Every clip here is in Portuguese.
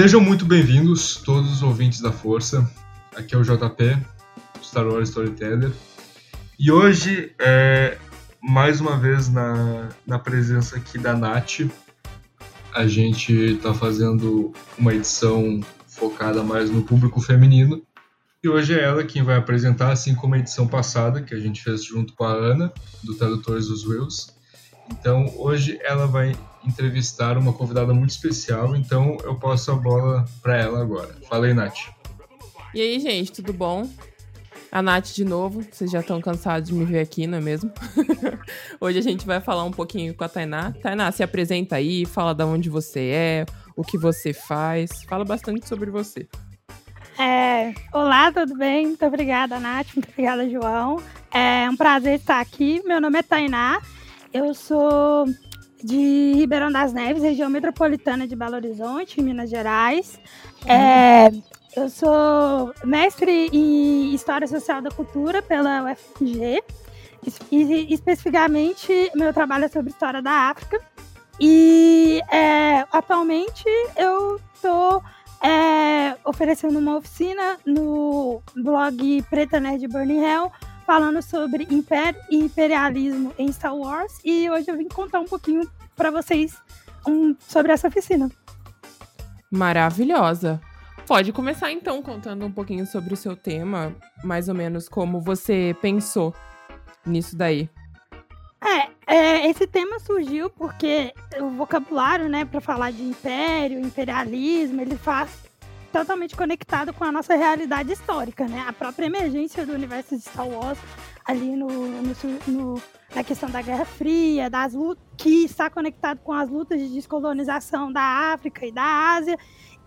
Sejam muito bem-vindos, todos os ouvintes da Força. Aqui é o JP, Star Wars Storyteller. E hoje, é, mais uma vez, na, na presença aqui da Nath, a gente está fazendo uma edição focada mais no público feminino. E hoje é ela quem vai apresentar, assim como a edição passada, que a gente fez junto com a Ana, do Tradutores dos Wills. Então, hoje ela vai entrevistar uma convidada muito especial, então eu passo a bola para ela agora. Fala aí, Nath. E aí, gente, tudo bom? A Nath de novo, vocês já estão cansados de me ver aqui, não é mesmo? Hoje a gente vai falar um pouquinho com a Tainá. Tainá, se apresenta aí, fala de onde você é, o que você faz, fala bastante sobre você. É, olá, tudo bem? Muito obrigada, Nath, muito obrigada, João. É um prazer estar aqui. Meu nome é Tainá, eu sou de Ribeirão das Neves, região metropolitana de Belo Horizonte, Minas Gerais. É, eu sou mestre em História Social da Cultura pela UFG. E, especificamente, meu trabalho é sobre história da África. E é, atualmente eu estou é, oferecendo uma oficina no blog Preta Nerd Burning Hell falando sobre império e imperialismo em Star Wars e hoje eu vim contar um pouquinho para vocês um, sobre essa oficina. Maravilhosa. Pode começar então contando um pouquinho sobre o seu tema, mais ou menos como você pensou nisso daí. É, é esse tema surgiu porque o vocabulário, né, para falar de império, imperialismo, ele faz totalmente conectado com a nossa realidade histórica, né? A própria emergência do universo de Star Wars ali no, no, no na questão da Guerra Fria, das lutas, que está conectado com as lutas de descolonização da África e da Ásia.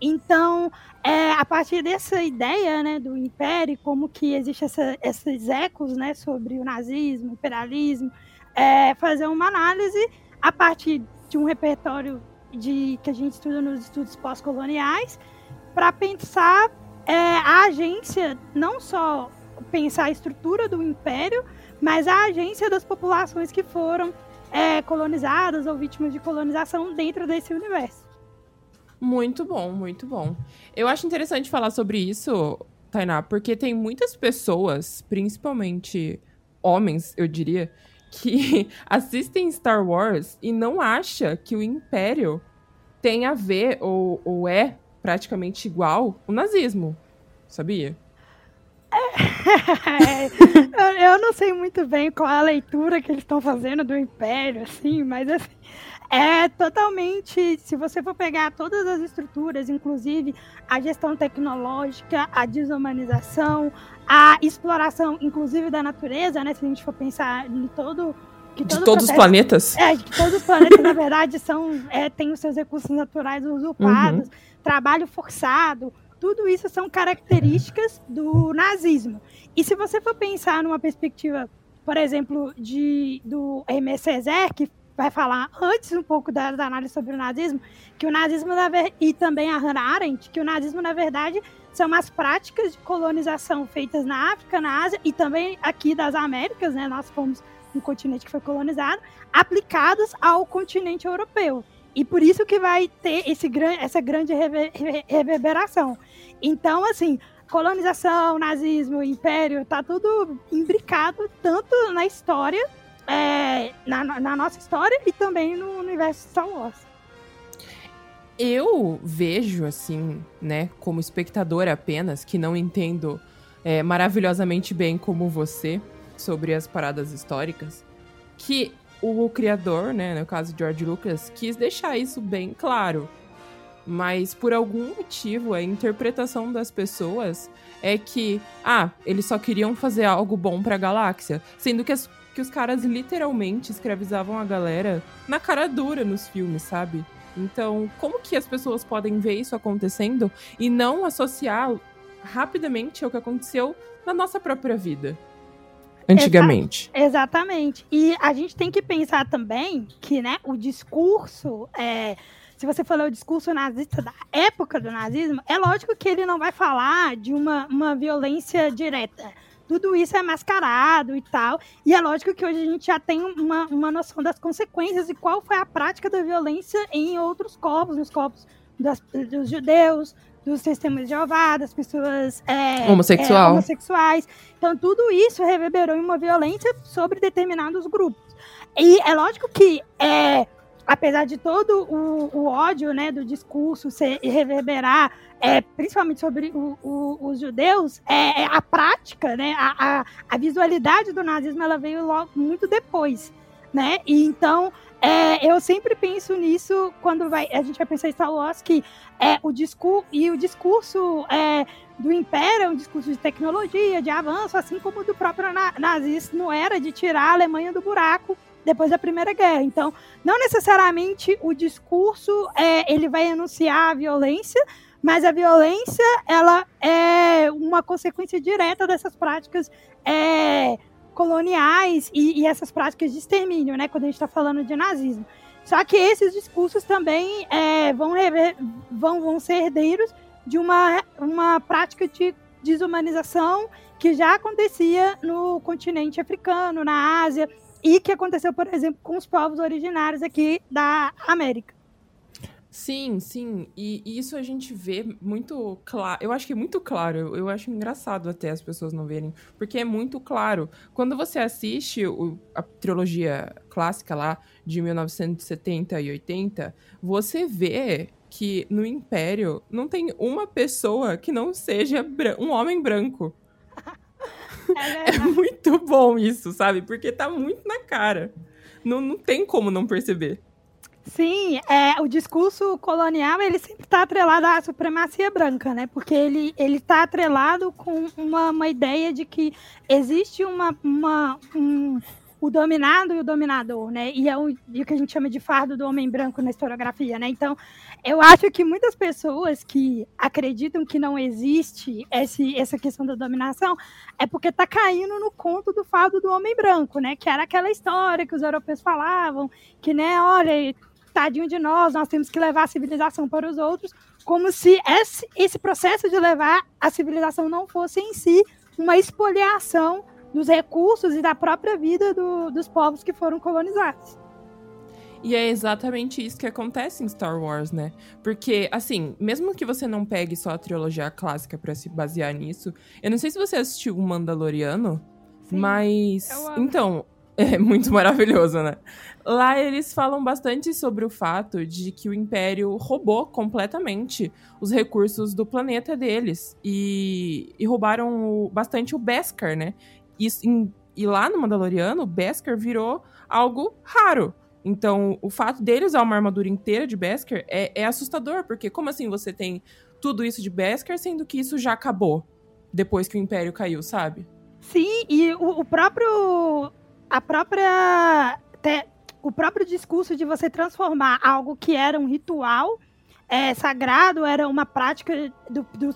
Então, é, a partir dessa ideia né, do império, como que existe essa, esses ecos né, sobre o nazismo, o imperialismo, é, fazer uma análise a partir de um repertório de, que a gente estuda nos estudos pós-coloniais, para pensar é, a agência, não só pensar a estrutura do império, mas a agência das populações que foram é, colonizadas ou vítimas de colonização dentro desse universo. Muito bom, muito bom. Eu acho interessante falar sobre isso, Tainá, porque tem muitas pessoas, principalmente homens, eu diria, que assistem Star Wars e não acha que o Império tem a ver ou, ou é praticamente igual o nazismo, sabia? É, eu não sei muito bem qual é a leitura que eles estão fazendo do Império, assim, mas assim, é totalmente. Se você for pegar todas as estruturas, inclusive a gestão tecnológica, a desumanização, a exploração, inclusive da natureza, né? Se a gente for pensar em todo de todos os planetas? É, que todos os planetas, na verdade, são, é, têm os seus recursos naturais usurpados, uhum. trabalho forçado, tudo isso são características do nazismo. E se você for pensar numa perspectiva, por exemplo, de, do Hermé Césaire, que vai falar antes um pouco da, da, análise sobre o nazismo, que o nazismo, e também a Hannah Arendt, que o nazismo, na verdade, são umas práticas de colonização feitas na África, na Ásia e também aqui das Américas, né? Nós fomos um continente que foi colonizado, aplicados ao continente europeu. E por isso que vai ter esse, essa grande rever, reverberação. Então, assim, colonização, nazismo, império, tá tudo imbricado tanto na história, é, na, na, nossa história e também no universo Star Wars. Eu vejo, assim, né, como espectadora apenas, que não entendo é, maravilhosamente bem como você sobre as paradas históricas, que o criador, né, no caso George Lucas, quis deixar isso bem claro. Mas por algum motivo, a interpretação das pessoas é que, ah, eles só queriam fazer algo bom para a galáxia, sendo que, as, que os caras literalmente escravizavam a galera na cara dura nos filmes, sabe? Então, como que as pessoas podem ver isso acontecendo e não associar rapidamente ao que aconteceu na nossa própria vida? Antigamente. Exa exatamente. E a gente tem que pensar também que, né, o discurso, é, se você falou o discurso nazista da época do nazismo, é lógico que ele não vai falar de uma, uma violência direta. Tudo isso é mascarado e tal. E é lógico que hoje a gente já tem uma, uma noção das consequências e qual foi a prática da violência em outros corpos, nos corpos das, dos judeus, dos testemunhos de Jeová, das pessoas é, Homossexual. é, homossexuais. Então, tudo isso reverberou em uma violência sobre determinados grupos. E é lógico que, é, apesar de todo o, o, ódio né, do discurso ser, reverberar, é, principalmente sobre o, o, os judeus, é, é, a prática, né, a, a, a, visualidade do nazismo ela veio logo, muito depois. Né? E então é, eu sempre penso nisso quando vai, a gente vai pensar em Star Wars, que é, o discurso e o discurso é, do Império é um discurso de tecnologia, de avanço, assim como o do próprio nazismo era de tirar a Alemanha do buraco depois da Primeira Guerra. Então, não necessariamente o discurso é, ele vai anunciar a violência, mas a violência ela é uma consequência direta dessas práticas é, coloniais e, e, essas práticas de extermínio, né? Quando a gente está falando de nazismo. Só que esses discursos também é, vão, rever, vão, vão ser herdeiros de uma, uma prática de desumanização que já acontecia no continente africano, na Ásia, e que aconteceu, por exemplo, com os povos originários aqui da América. Sim, sim. E, isso a gente vê muito claro. Eu acho que é muito claro. Eu, eu, acho engraçado até as pessoas não verem. Porque é muito claro. Quando você assiste o, a trilogia clássica lá de 1970 e 80, você vê que no Império não tem uma pessoa que não seja um homem branco. É, é, muito bom isso, sabe? Porque tá muito na cara. Não, não tem como não perceber. Sim, é, o discurso colonial ele sempre está atrelado à supremacia branca, né? Porque ele ele está atrelado com uma, uma ideia de que existe uma, uma um, o dominado e o dominador, né? E é o, e o, que a gente chama de fardo do homem branco na historiografia, né? Então, eu acho que muitas pessoas que acreditam que não existe esse, essa questão da dominação é porque está caindo no conto do fardo do homem branco, né? Que era aquela história que os europeus falavam, que, né, olha, tadinho de nós, nós temos que levar a civilização para os outros, como se esse, esse processo de levar a civilização não fosse em si uma expoliação dos recursos e da própria vida do, dos povos que foram colonizados. E é exatamente isso que acontece em Star Wars, né? Porque, assim, mesmo que você não pegue só a trilogia clássica para se basear nisso, eu não sei se você assistiu o Mandaloriano, Sim, mas. Então, é muito maravilhoso, né? Lá eles falam bastante sobre o fato de que o Império roubou completamente os recursos do planeta deles e, e roubaram o, bastante o Beskar, né? E, em, e lá no Mandaloriano, o Beskar virou algo raro. Então, o fato dele usar uma armadura inteira de Beskar é, é assustador, porque como assim você tem tudo isso de Beskar, sendo que isso já acabou depois que o Império caiu, sabe? Sim, e o, o próprio a própria até o próprio discurso de você transformar algo que era um ritual é, sagrado, era uma prática do, dos.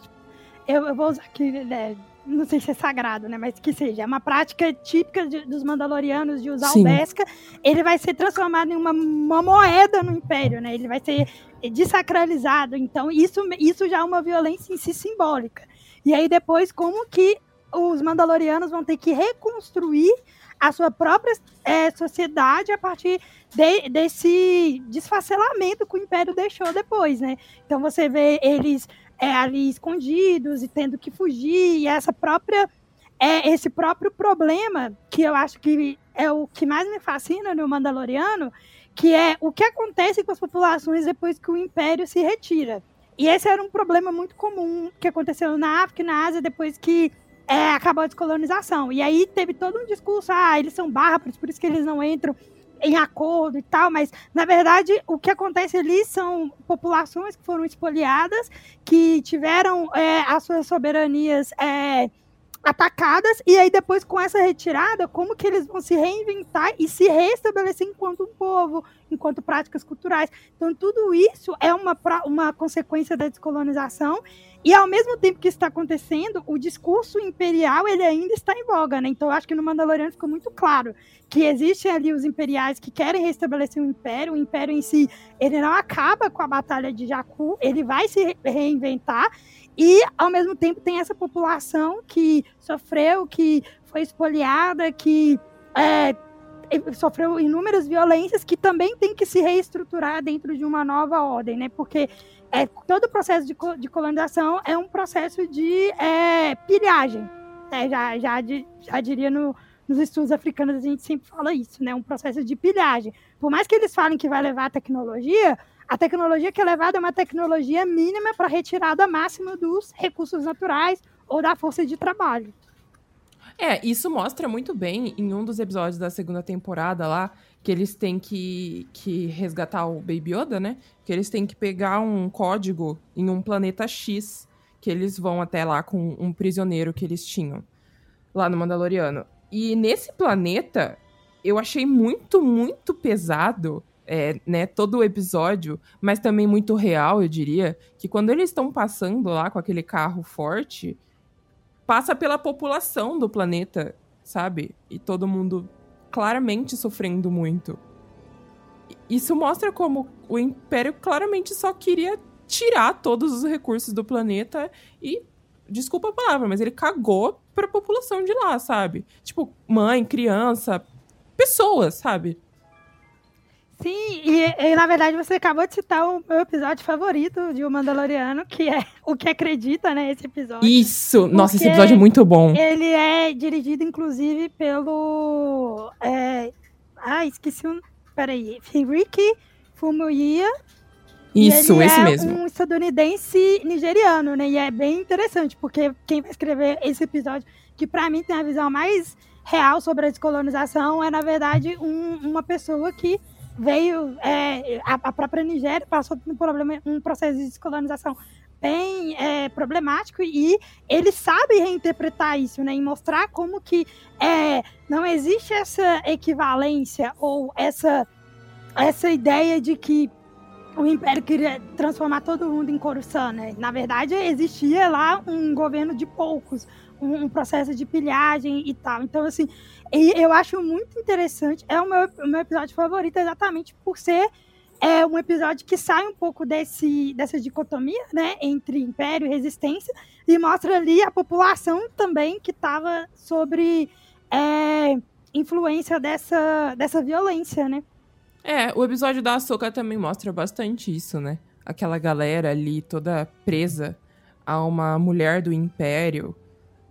Eu, eu vou usar aqui, né, não sei se é sagrado, né? Mas que seja, é uma prática típica de, dos Mandalorianos de usar Sim. o Beskar, ele vai ser transformado em uma, uma, moeda no Império, né? Ele vai ser desacralizado. Então, isso, isso já é uma violência em si simbólica. E aí, depois, como que os Mandalorianos vão ter que reconstruir a sua própria é, sociedade a partir de, desse desfacelamento que o Império deixou depois, né? Então você vê eles é, ali escondidos e tendo que fugir, e essa própria é esse próprio problema que eu acho que é o que mais me fascina no Mandaloriano, que é o que acontece com as populações depois que o Império se retira. E esse era um problema muito comum que aconteceu na África e na Ásia depois que é, acabou a descolonização. E aí teve todo um discurso, ah, eles são bárbaros, por isso que eles não entram em acordo e tal, mas na verdade o que acontece ali são populações que foram espoliadas, que tiveram é, as suas soberanias é, atacadas, e aí depois com essa retirada, como que eles vão se reinventar e se restabelecer enquanto um povo, enquanto práticas culturais. Então tudo isso é uma, uma consequência da descolonização e ao mesmo tempo que está acontecendo, o discurso imperial ele ainda está em voga, né? Então eu acho que no Mandaloriano ficou muito claro que existem ali os imperiais que querem restabelecer o império. O império em si, ele não acaba com a batalha de Jakku, ele vai se reinventar. E ao mesmo tempo tem essa população que sofreu, que foi espoliada, que é, sofreu inúmeras violências, que também tem que se reestruturar dentro de uma nova ordem, né? Porque é, todo o processo de, de colonização é um processo de é, pilhagem. Né? Já, já, já diria no, nos estudos africanos, a gente sempre fala isso, né? Um processo de pilhagem. Por mais que eles falem que vai levar a tecnologia, a tecnologia que é levada é uma tecnologia mínima para retirada máxima dos recursos naturais ou da força de trabalho. É, isso mostra muito bem em um dos episódios da segunda temporada lá, que eles têm que, que resgatar o Baby Yoda, né? Que eles têm que pegar um código em um planeta X, que eles vão até lá com um prisioneiro que eles tinham lá no Mandaloriano. E nesse planeta, eu achei muito, muito pesado, é, né, todo o episódio, mas também muito real, eu diria, que quando eles estão passando lá com aquele carro forte, passa pela população do planeta, sabe? E todo mundo claramente sofrendo muito. Isso mostra como o Império claramente só queria tirar todos os recursos do planeta e. Desculpa a palavra, mas ele cagou pra população de lá, sabe? Tipo, mãe, criança, pessoas, sabe? Sim, e, e, na verdade você acabou de citar o meu episódio favorito de O Mandaloriano, que é O que Acredita, né? Esse episódio. Isso! Nossa, esse episódio é muito bom. Ele é dirigido, inclusive, pelo. É... Ah, esqueci um. Peraí. Ricky Fumuyiya. Isso, esse é mesmo. um estadunidense nigeriano, né? E é bem interessante, porque quem vai escrever esse episódio, que para mim tem a visão mais real sobre a descolonização, é, na verdade, um, uma pessoa que veio é, a, a, própria Nigéria passou por um problema, um processo de descolonização bem é, problemático e ele sabe reinterpretar isso, né, e mostrar como que é, não existe essa equivalência ou essa essa ideia de que o Império queria transformar todo mundo em Coruscant, né? Na verdade, existia lá um governo de poucos, um, um processo de pilhagem e tal. Então, assim, eu acho muito interessante. É o meu, o meu episódio favorito exatamente por ser é um episódio que sai um pouco desse, dessa dicotomia, né, entre império e resistência, e mostra ali a população também que estava sobre é, influência dessa, dessa violência, né. É, o episódio da Ahsoka também mostra bastante isso, né? Aquela galera ali toda presa a uma mulher do império,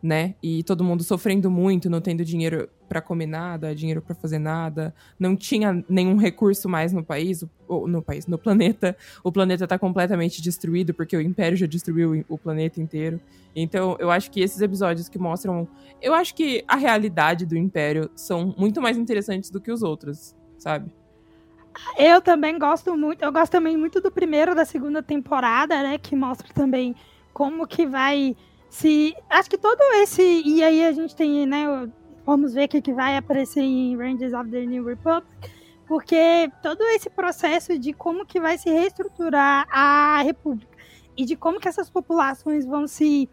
né? E todo mundo sofrendo muito, não tendo dinheiro para comer nada, dinheiro para fazer nada, não tinha nenhum recurso mais no país, ou no país, no planeta. O planeta tá completamente destruído porque o império já destruiu o planeta inteiro. Então, eu acho que esses episódios que mostram, eu acho que a realidade do império são muito mais interessantes do que os outros, sabe? Eu também gosto muito, eu gosto também muito do primeiro da segunda temporada, né, que mostra também como que vai se acho que todo esse e aí a gente tem, né, vamos ver o que, que vai aparecer em Rangers of the New Republic, porque todo esse processo de como que vai se reestruturar a república e de como que essas populações vão se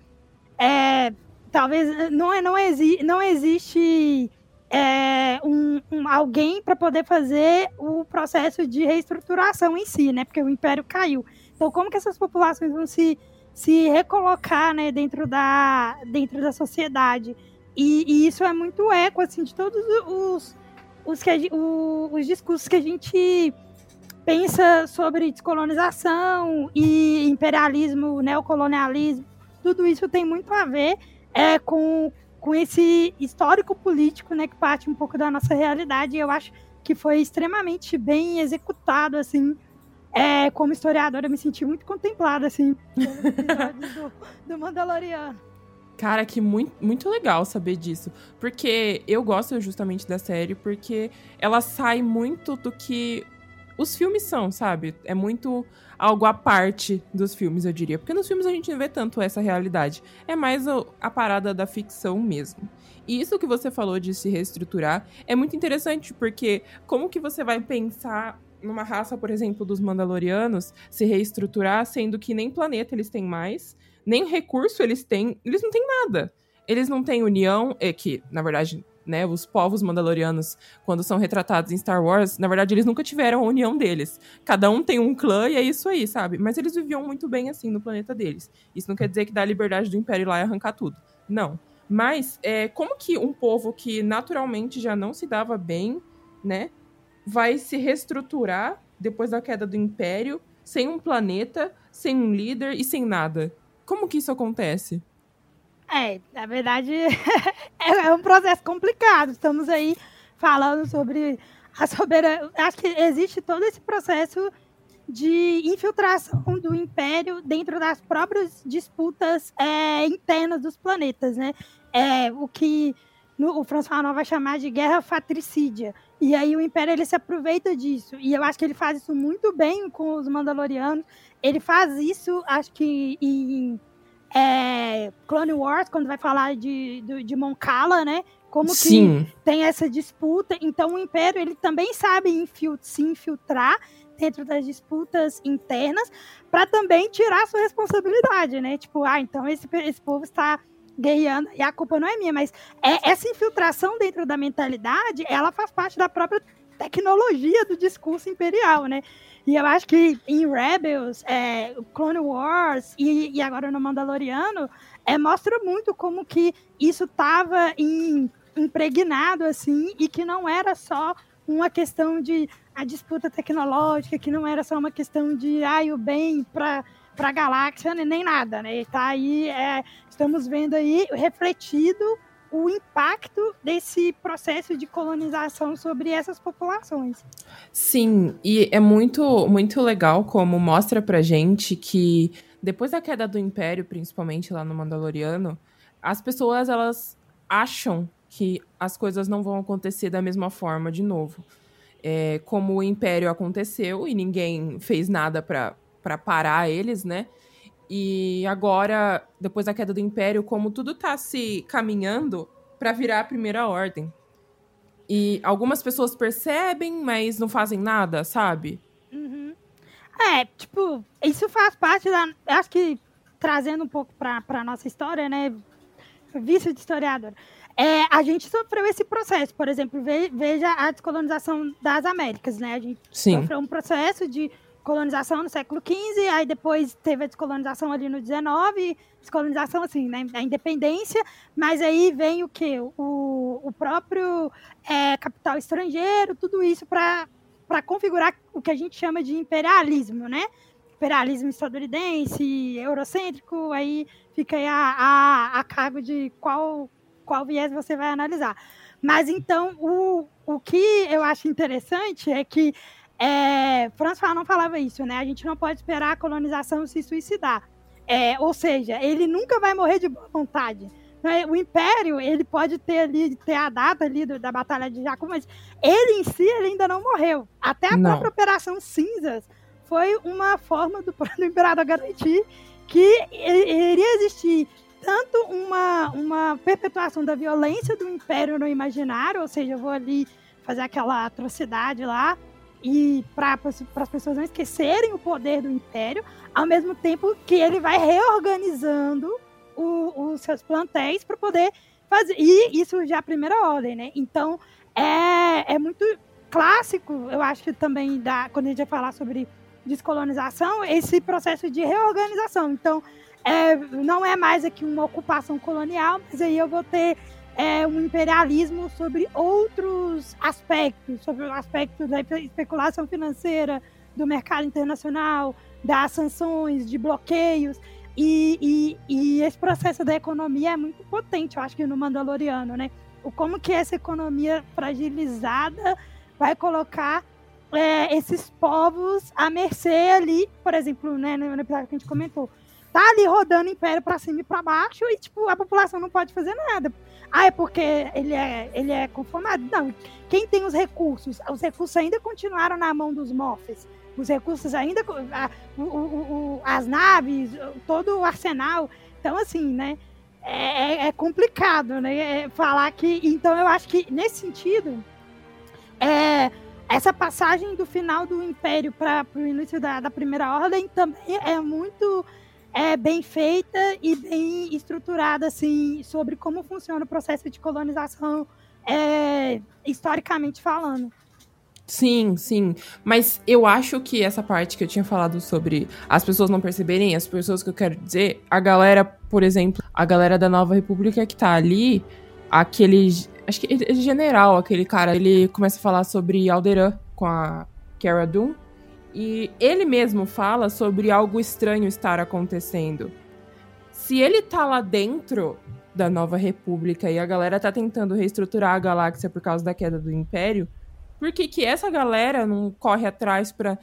é, talvez não é não, exi, não existe é, um, um, alguém para poder fazer o processo de reestruturação em si, né? Porque o império caiu. Então, como que essas populações vão se, se recolocar, né, dentro da dentro da sociedade? E, e isso é muito eco assim de todos os os, que o, os discursos que a gente pensa sobre descolonização e imperialismo, neocolonialismo, tudo isso tem muito a ver é, com, com esse histórico político, né, que parte um pouco da nossa realidade. Eu acho que foi extremamente bem executado, assim. É, como historiadora, eu me senti muito contemplada, assim, do, do Mandaloriano. Cara, que muito, muito legal saber disso. Porque eu gosto justamente da série, porque ela sai muito do que os filmes são, sabe? É muito algo à parte dos filmes, eu diria. Porque nos filmes a gente não vê tanto essa realidade. É mais a parada da ficção mesmo. E isso que você falou de se reestruturar é muito interessante, porque como que você vai pensar numa raça, por exemplo, dos Mandalorianos, se reestruturar, sendo que nem planeta eles têm mais, nem recurso eles têm, eles não têm nada. Eles não têm união, é que, na verdade, né, os povos mandalorianos, quando são retratados em Star Wars, na verdade, eles nunca tiveram a união deles. Cada um tem um clã e é isso aí, sabe? Mas eles viviam muito bem assim no planeta deles. Isso não quer dizer que dá a liberdade do Império lá e arrancar tudo. Não. Mas, é, como que um povo que naturalmente já não se dava bem, né, vai se reestruturar depois da queda do Império, sem um planeta, sem um líder e sem nada? Como que isso acontece? É, na verdade, é um processo complicado. Estamos aí falando sobre a soberania. Acho que existe todo esse processo de infiltração do império dentro das próprias disputas é, internas dos planetas, né? É, o que no, o François Fanon vai chamar de guerra fratricídia. E aí o Império ele se aproveita disso. E eu acho que ele faz isso muito bem com os Mandalorianos. Ele faz isso, acho que em é, Clone Wars, quando vai falar de, de, de Moncala, né? Como que Sim. tem essa disputa. Então o Império ele também sabe infil se infiltrar dentro das disputas internas para também tirar sua responsabilidade, né? Tipo, ah, então esse, esse povo está guerreando e a culpa não é minha, mas é, essa infiltração dentro da mentalidade, ela faz parte da própria tecnologia do discurso imperial, né? E eu acho que em Rebels, é, Clone Wars e, e, agora no Mandaloriano, é, mostra muito como que isso estava impregnado, assim, e que não era só uma questão de a disputa tecnológica, que não era só uma questão de ai, o bem para para a galáxia nem nada, né? Tá aí, é, estamos vendo aí refletido o impacto desse processo de colonização sobre essas populações. Sim, e é muito, muito legal como mostra pra gente que depois da queda do Império, principalmente lá no Mandaloriano, as pessoas elas acham que as coisas não vão acontecer da mesma forma de novo. É, como o Império aconteceu e ninguém fez nada para parar eles, né? E agora, depois da queda do Império, como tudo tá se caminhando para virar a primeira ordem. E algumas pessoas percebem, mas não fazem nada, sabe? Uhum. É, tipo, isso faz parte da. Acho que trazendo um pouco pra, pra nossa história, né? Vício de historiador. É, a gente sofreu esse processo, por exemplo, veja a descolonização das Américas, né? A gente Sim. sofreu um processo de colonização no século XV, aí depois teve a descolonização ali no XIX, descolonização assim, né, a independência, mas aí vem o que? O, o próprio é, capital estrangeiro, tudo isso para configurar o que a gente chama de imperialismo, né? Imperialismo estadunidense, eurocêntrico, aí fica aí a, a, a cargo de qual, qual viés você vai analisar. Mas então, o, o que eu acho interessante é que é, Franz Fanon falava isso, né? A gente não pode esperar a colonização se suicidar. É, ou seja, ele nunca vai morrer de boa vontade. Né? O Império, ele pode ter ali, ter a data ali do, da Batalha de Jakku, mas ele em si, ele ainda não morreu. Até a não. própria Operação Cinzas foi uma forma do, do Imperador garantir que iria existir tanto uma, uma perpetuação da violência do Império no imaginário, ou seja, eu vou ali fazer aquela atrocidade lá e para as pessoas não esquecerem o poder do império, ao mesmo tempo que ele vai reorganizando os seus plantéis para poder fazer. E isso já é a primeira ordem, né? Então é, é muito clássico, eu acho que também dá, quando a gente vai falar sobre descolonização, esse processo de reorganização. Então, é, não é mais aqui uma ocupação colonial, mas aí eu vou ter é, um imperialismo sobre outros aspectos, sobre o aspecto da especulação financeira, do mercado internacional, das sanções, de bloqueios. E, e, e, esse processo da economia é muito potente, eu acho que no Mandaloriano, né? O como que essa economia fragilizada vai colocar é, esses povos à mercê ali, por exemplo, né, no episódio que a gente comentou, tá ali rodando o império para cima e para baixo e tipo a população não pode fazer nada. Ah, é porque ele é ele é conformado? Não. Quem tem os recursos? Os recursos ainda continuaram na mão dos Moffs. Os recursos ainda a, o, o, as naves, todo o arsenal. Então assim, né? É, é, é complicado, né? É falar que. Então eu acho que nesse sentido, é, essa passagem do final do Império para o início da, da Primeira Ordem também é muito é bem feita e bem estruturada assim sobre como funciona o processo de colonização é, historicamente falando. Sim, sim. Mas eu acho que essa parte que eu tinha falado sobre as pessoas não perceberem, as pessoas que eu quero dizer, a galera, por exemplo, a galera da Nova República que tá ali, aquele. Acho que é general, aquele cara, ele começa a falar sobre Alderan com a Cara Dune. E ele mesmo fala sobre algo estranho estar acontecendo. Se ele tá lá dentro da Nova República e a galera tá tentando reestruturar a galáxia por causa da queda do Império, por que, que essa galera não corre atrás para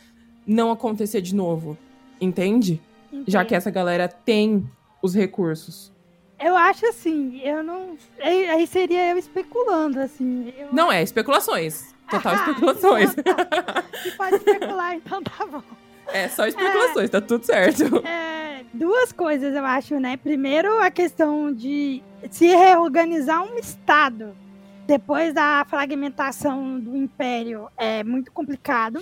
não acontecer de novo? Entende? Entendi. Já que essa galera tem os recursos. Eu acho assim, eu não. Aí seria eu especulando, assim. Eu... Não, é especulações. Total especulações. Se pode especular, então tá bom. É, só especulações, é, tá tudo certo. É, duas coisas, eu acho, né? Primeiro, a questão de se reorganizar um Estado depois da fragmentação do Império é muito complicado.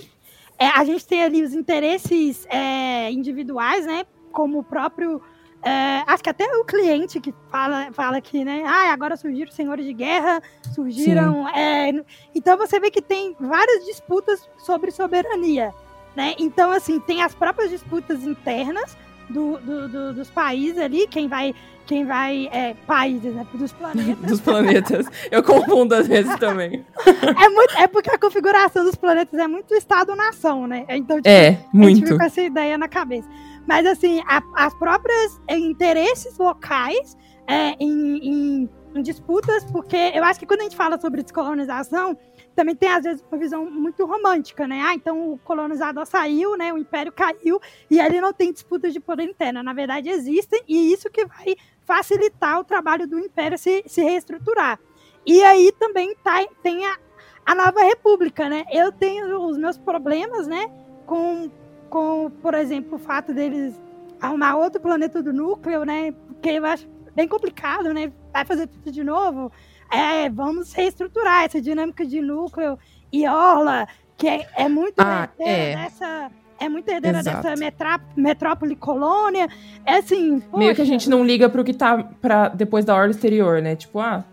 É, a gente tem ali os interesses é, individuais, né? Como o próprio é, acho que até o cliente que fala, fala aqui, né? Ah, agora surgiram senhores de guerra, surgiram. É, então você vê que tem várias disputas sobre soberania. Né? Então, assim, tem as próprias disputas internas do, do, do, dos países ali, quem vai. Quem vai. É, países, né? Dos planetas. dos planetas. Eu confundo às vezes também. é, muito, é porque a configuração dos planetas é muito Estado-nação, né? Então, tipo, é, muito. A gente fica com essa ideia na cabeça. Mas, assim, a, as próprias interesses locais é, em, em, em, disputas, porque eu acho que quando a gente fala sobre descolonização, também tem, às vezes, uma visão muito romântica, né? Ah, então o colonizador saiu, né? O império caiu e ele não tem disputas de poder interna. Na verdade, existem e isso que vai facilitar o trabalho do império se, se reestruturar. E aí também tá, tem a, a nova república, né? Eu tenho os meus problemas, né? Com com, por exemplo, o fato deles arrumar outro planeta do núcleo, né? Porque eu acho bem complicado, né? Vai fazer tudo de novo. É, vamos reestruturar essa dinâmica de núcleo e orla, que é, é muito ah, é. dessa é muito herdeira Exato. dessa metrá metrópole colônia. É assim. Poxa. Meio que a gente não liga pro que tá pra depois da orla exterior, né? Tipo, ah,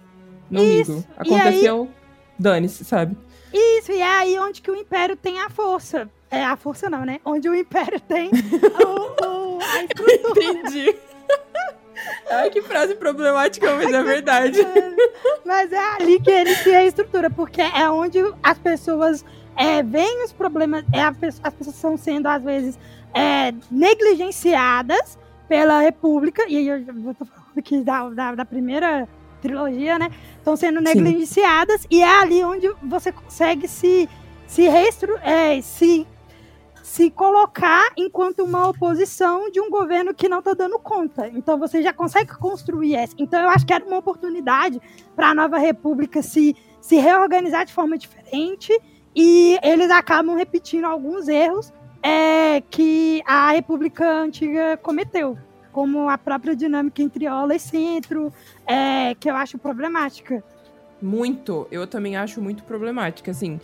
não Isso. ligo. Aconteceu, dane-se, sabe? Isso, e é aí onde que o Império tem a força. É a força não, né? Onde o Império tem o, o, a estrutura. Entendi. Ai, que frase problemática, mas é verdade. Mas é ali que ele se estrutura, porque é onde as pessoas é, veem os problemas, é, as pessoas estão sendo, às vezes, é, negligenciadas pela República, e aí eu estou falando aqui da, da, da primeira trilogia, né? Estão sendo negligenciadas, Sim. e é ali onde você consegue se, se, reestru, é, se se colocar enquanto uma oposição de um governo que não está dando conta. Então você já consegue construir essa. Então eu acho que era uma oportunidade para a nova república se, se reorganizar de forma diferente e eles acabam repetindo alguns erros é, que a república antiga cometeu, como a própria dinâmica entre Ola e Centro, é, que eu acho problemática. Muito. Eu também acho muito problemática, assim,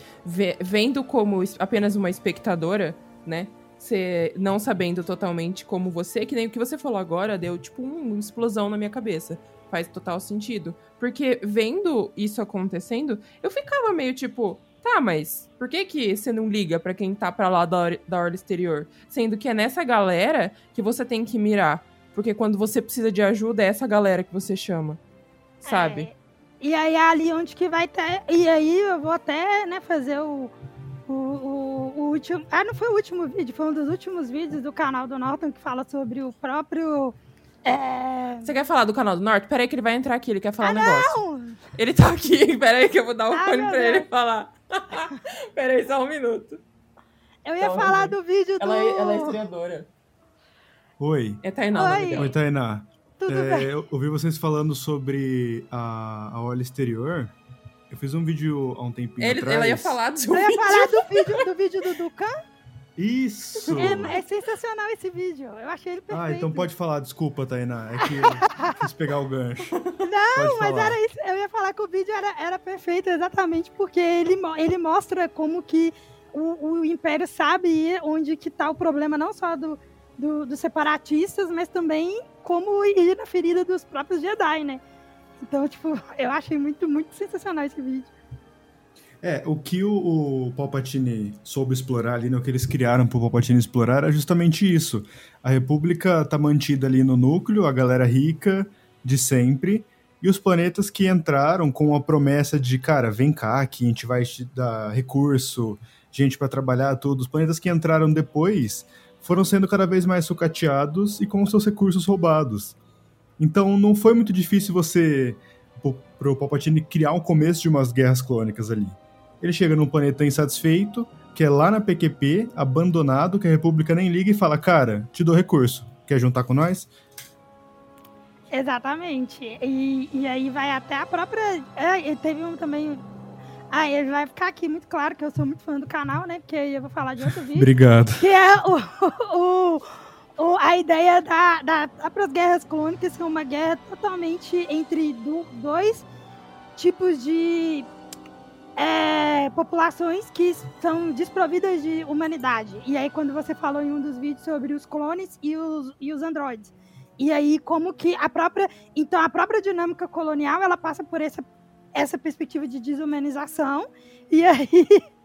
vendo como apenas uma espectadora, né? Você não sabendo totalmente como você, que nem o que você falou agora, deu tipo uma explosão na minha cabeça. Faz total sentido. Porque vendo isso acontecendo, eu ficava meio tipo, Tá, mas por que que você não liga para quem tá para lá da, da orla exterior? Sendo que é nessa galera que você tem que mirar. Porque quando você precisa de ajuda, é essa galera que você chama. Sabe? É. E aí é ali onde que vai ter. E aí eu vou até, né, fazer o, o, o, o, último. Ah, não foi o último vídeo, foi um dos últimos vídeos do canal do Norton que fala sobre o próprio. É... Você quer falar do canal do Norte? Peraí que ele vai entrar aqui, ele quer falar ah, um negócio. Não! Ele tá aqui, peraí que eu vou dar o um fone pra Deus. ele falar. Peraí, só um minuto. Eu ia falar do vídeo do... Ela é, ela é estreadora. Oi. É Tainá. Oi, Oi Tainá. Tudo é, bem? Eu ouvi vocês falando sobre a, a olha exterior. Eu fiz um vídeo há um tempinho Ele, atrás. Ela ia falar do ia falar do vídeo do, vídeo do Ducan. Isso! É, é, sensacional esse vídeo. Eu achei ele perfeito. Ah, então pode falar. Desculpa, Tainá. É que eu quis pegar o gancho. Não, mas era isso. Eu ia falar que o vídeo era, era perfeito exatamente porque ele, ele mostra como que o, o Império sabe onde que tá o problema, não só do, do, dos separatistas, mas também como ir na ferida dos próprios Jedi, né? Então, tipo, eu achei muito, muito sensacional esse vídeo. É, o que o, o Palpatine soube explorar ali, né, o que eles criaram pro Palpatine explorar é justamente isso. A República tá mantida ali no núcleo, a galera rica de sempre, e os planetas que entraram com a promessa de, cara, vem cá que a gente vai te dar recurso, gente para trabalhar, tudo. Os planetas que entraram depois foram sendo cada vez mais sucateados e com seus recursos roubados. Então não foi muito difícil você, pro Palpatine, criar um começo de umas guerras clônicas ali. Ele chega num planeta insatisfeito, que é lá na PQP, abandonado, que a República nem liga e fala: Cara, te dou recurso. Quer juntar com nós? Exatamente. E, e aí vai até a própria. É, teve um também. Ah, ele vai ficar aqui muito claro que eu sou muito fã do canal, né? Porque aí eu vou falar de outro vídeo. Obrigado. Que é o, o, o a ideia da, da, das guerras clônicas, que é uma guerra totalmente entre do, dois tipos de é, populações que são desprovidas de humanidade. E aí, quando você falou em um dos vídeos sobre os clones e os, e os androides. E aí, como que a própria. Então, a própria dinâmica colonial ela passa por essa, essa perspectiva de desumanização. E aí.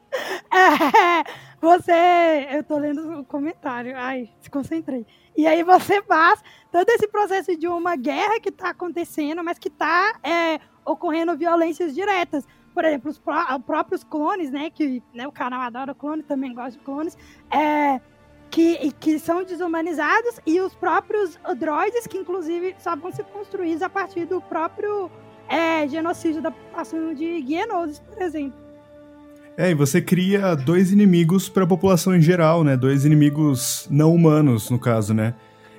É, você. Eu tô lendo o comentário. Ai, se concentrei. E aí você faz todo esse processo de uma guerra que está acontecendo, mas que está é, ocorrendo violências diretas por exemplo, os pró próprios clones, né? Que né, o canal adora clones, também gosta de clones, é, que, que são desumanizados, e os próprios droids, que inclusive só vão ser construídos a partir do próprio é, genocídio da população de Geonosis, por exemplo. É, e você cria dois inimigos para a população em geral, né? Dois inimigos não humanos, no caso, né?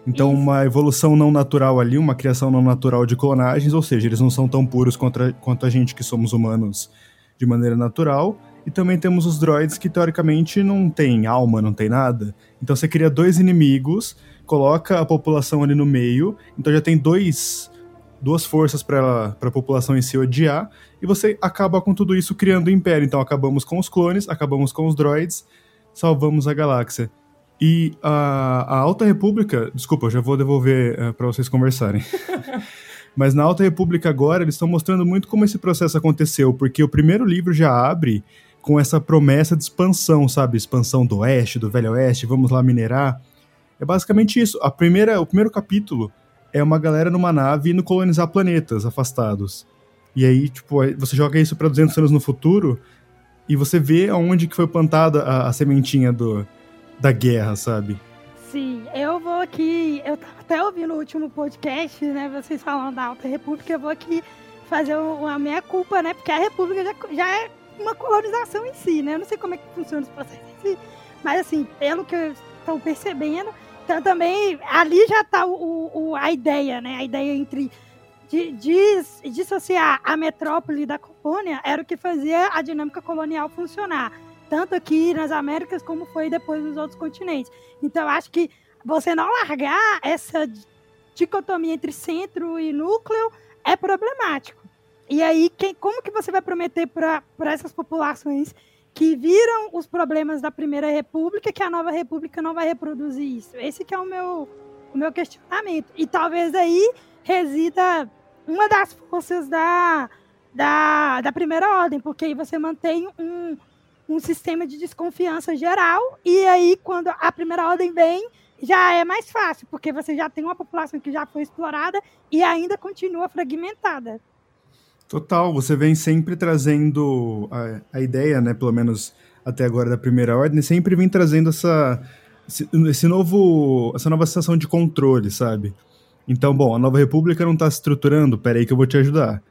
Então, Isso. uma evolução não natural ali, uma criação não natural de clonagens, ou seja, eles não são tão puros contra, quanto a gente que somos humanos de maneira natural. E também temos os droids que, teoricamente, não têm alma, não tem nada. Então, você cria dois inimigos, coloca a população ali no meio, então já tem dois, duas forças para a população em se odiar, e você acaba com tudo isso criando o um império. Então, acabamos com os clones, acabamos com os droids, salvamos a galáxia. E a, a Alta República, desculpa, eu já vou devolver uh, eh, para vocês conversarem. Mas na Alta República agora eles estão mostrando muito como esse processo aconteceu, porque o primeiro livro já abre com essa promessa de expansão, sabe? Expansão do Oeste, do Velho Oeste, vamos lá minerar. É basicamente isso. A primeira, o primeiro capítulo é uma galera numa nave indo colonizar planetas afastados. E aí, tipo, você joga isso para 200 anos no futuro e você vê aonde que foi plantada a, a sementinha do, da guerra, sabe? Sim, eu vou aqui. Eu tava até ouvindo o último podcast, né? Vocês falando da Alta República, eu vou aqui fazer uma meia culpa, né? Porque a República já, já é uma colonização em si, né? Eu não sei como é que funciona os processos em si, mas assim, pelo que eu estou percebendo, então também ali já está o, o, a ideia, né? A ideia entre de, de, dissociar a metrópole da colônia era o que fazia a dinâmica colonial funcionar tanto aqui nas Américas como foi depois nos outros continentes. Então, acho que você não largar essa dicotomia entre centro e núcleo é problemático. E aí, quem, como que você vai prometer para essas populações que viram os problemas da Primeira República que a Nova República não vai reproduzir isso? Esse que é o meu, o meu questionamento. E talvez aí resida uma das forças da, da, da Primeira Ordem, porque aí você mantém um, um sistema de desconfiança geral, e aí quando a Primeira Ordem vem já é mais fácil, porque você já tem uma população que já foi explorada e ainda continua fragmentada. Total, você vem sempre trazendo a, a ideia, né, pelo menos até agora da primeira ordem, sempre vem trazendo essa esse, novo essa nova sensação de controle, sabe? Então, bom, a nova república não está se estruturando, peraí que eu vou te ajudar.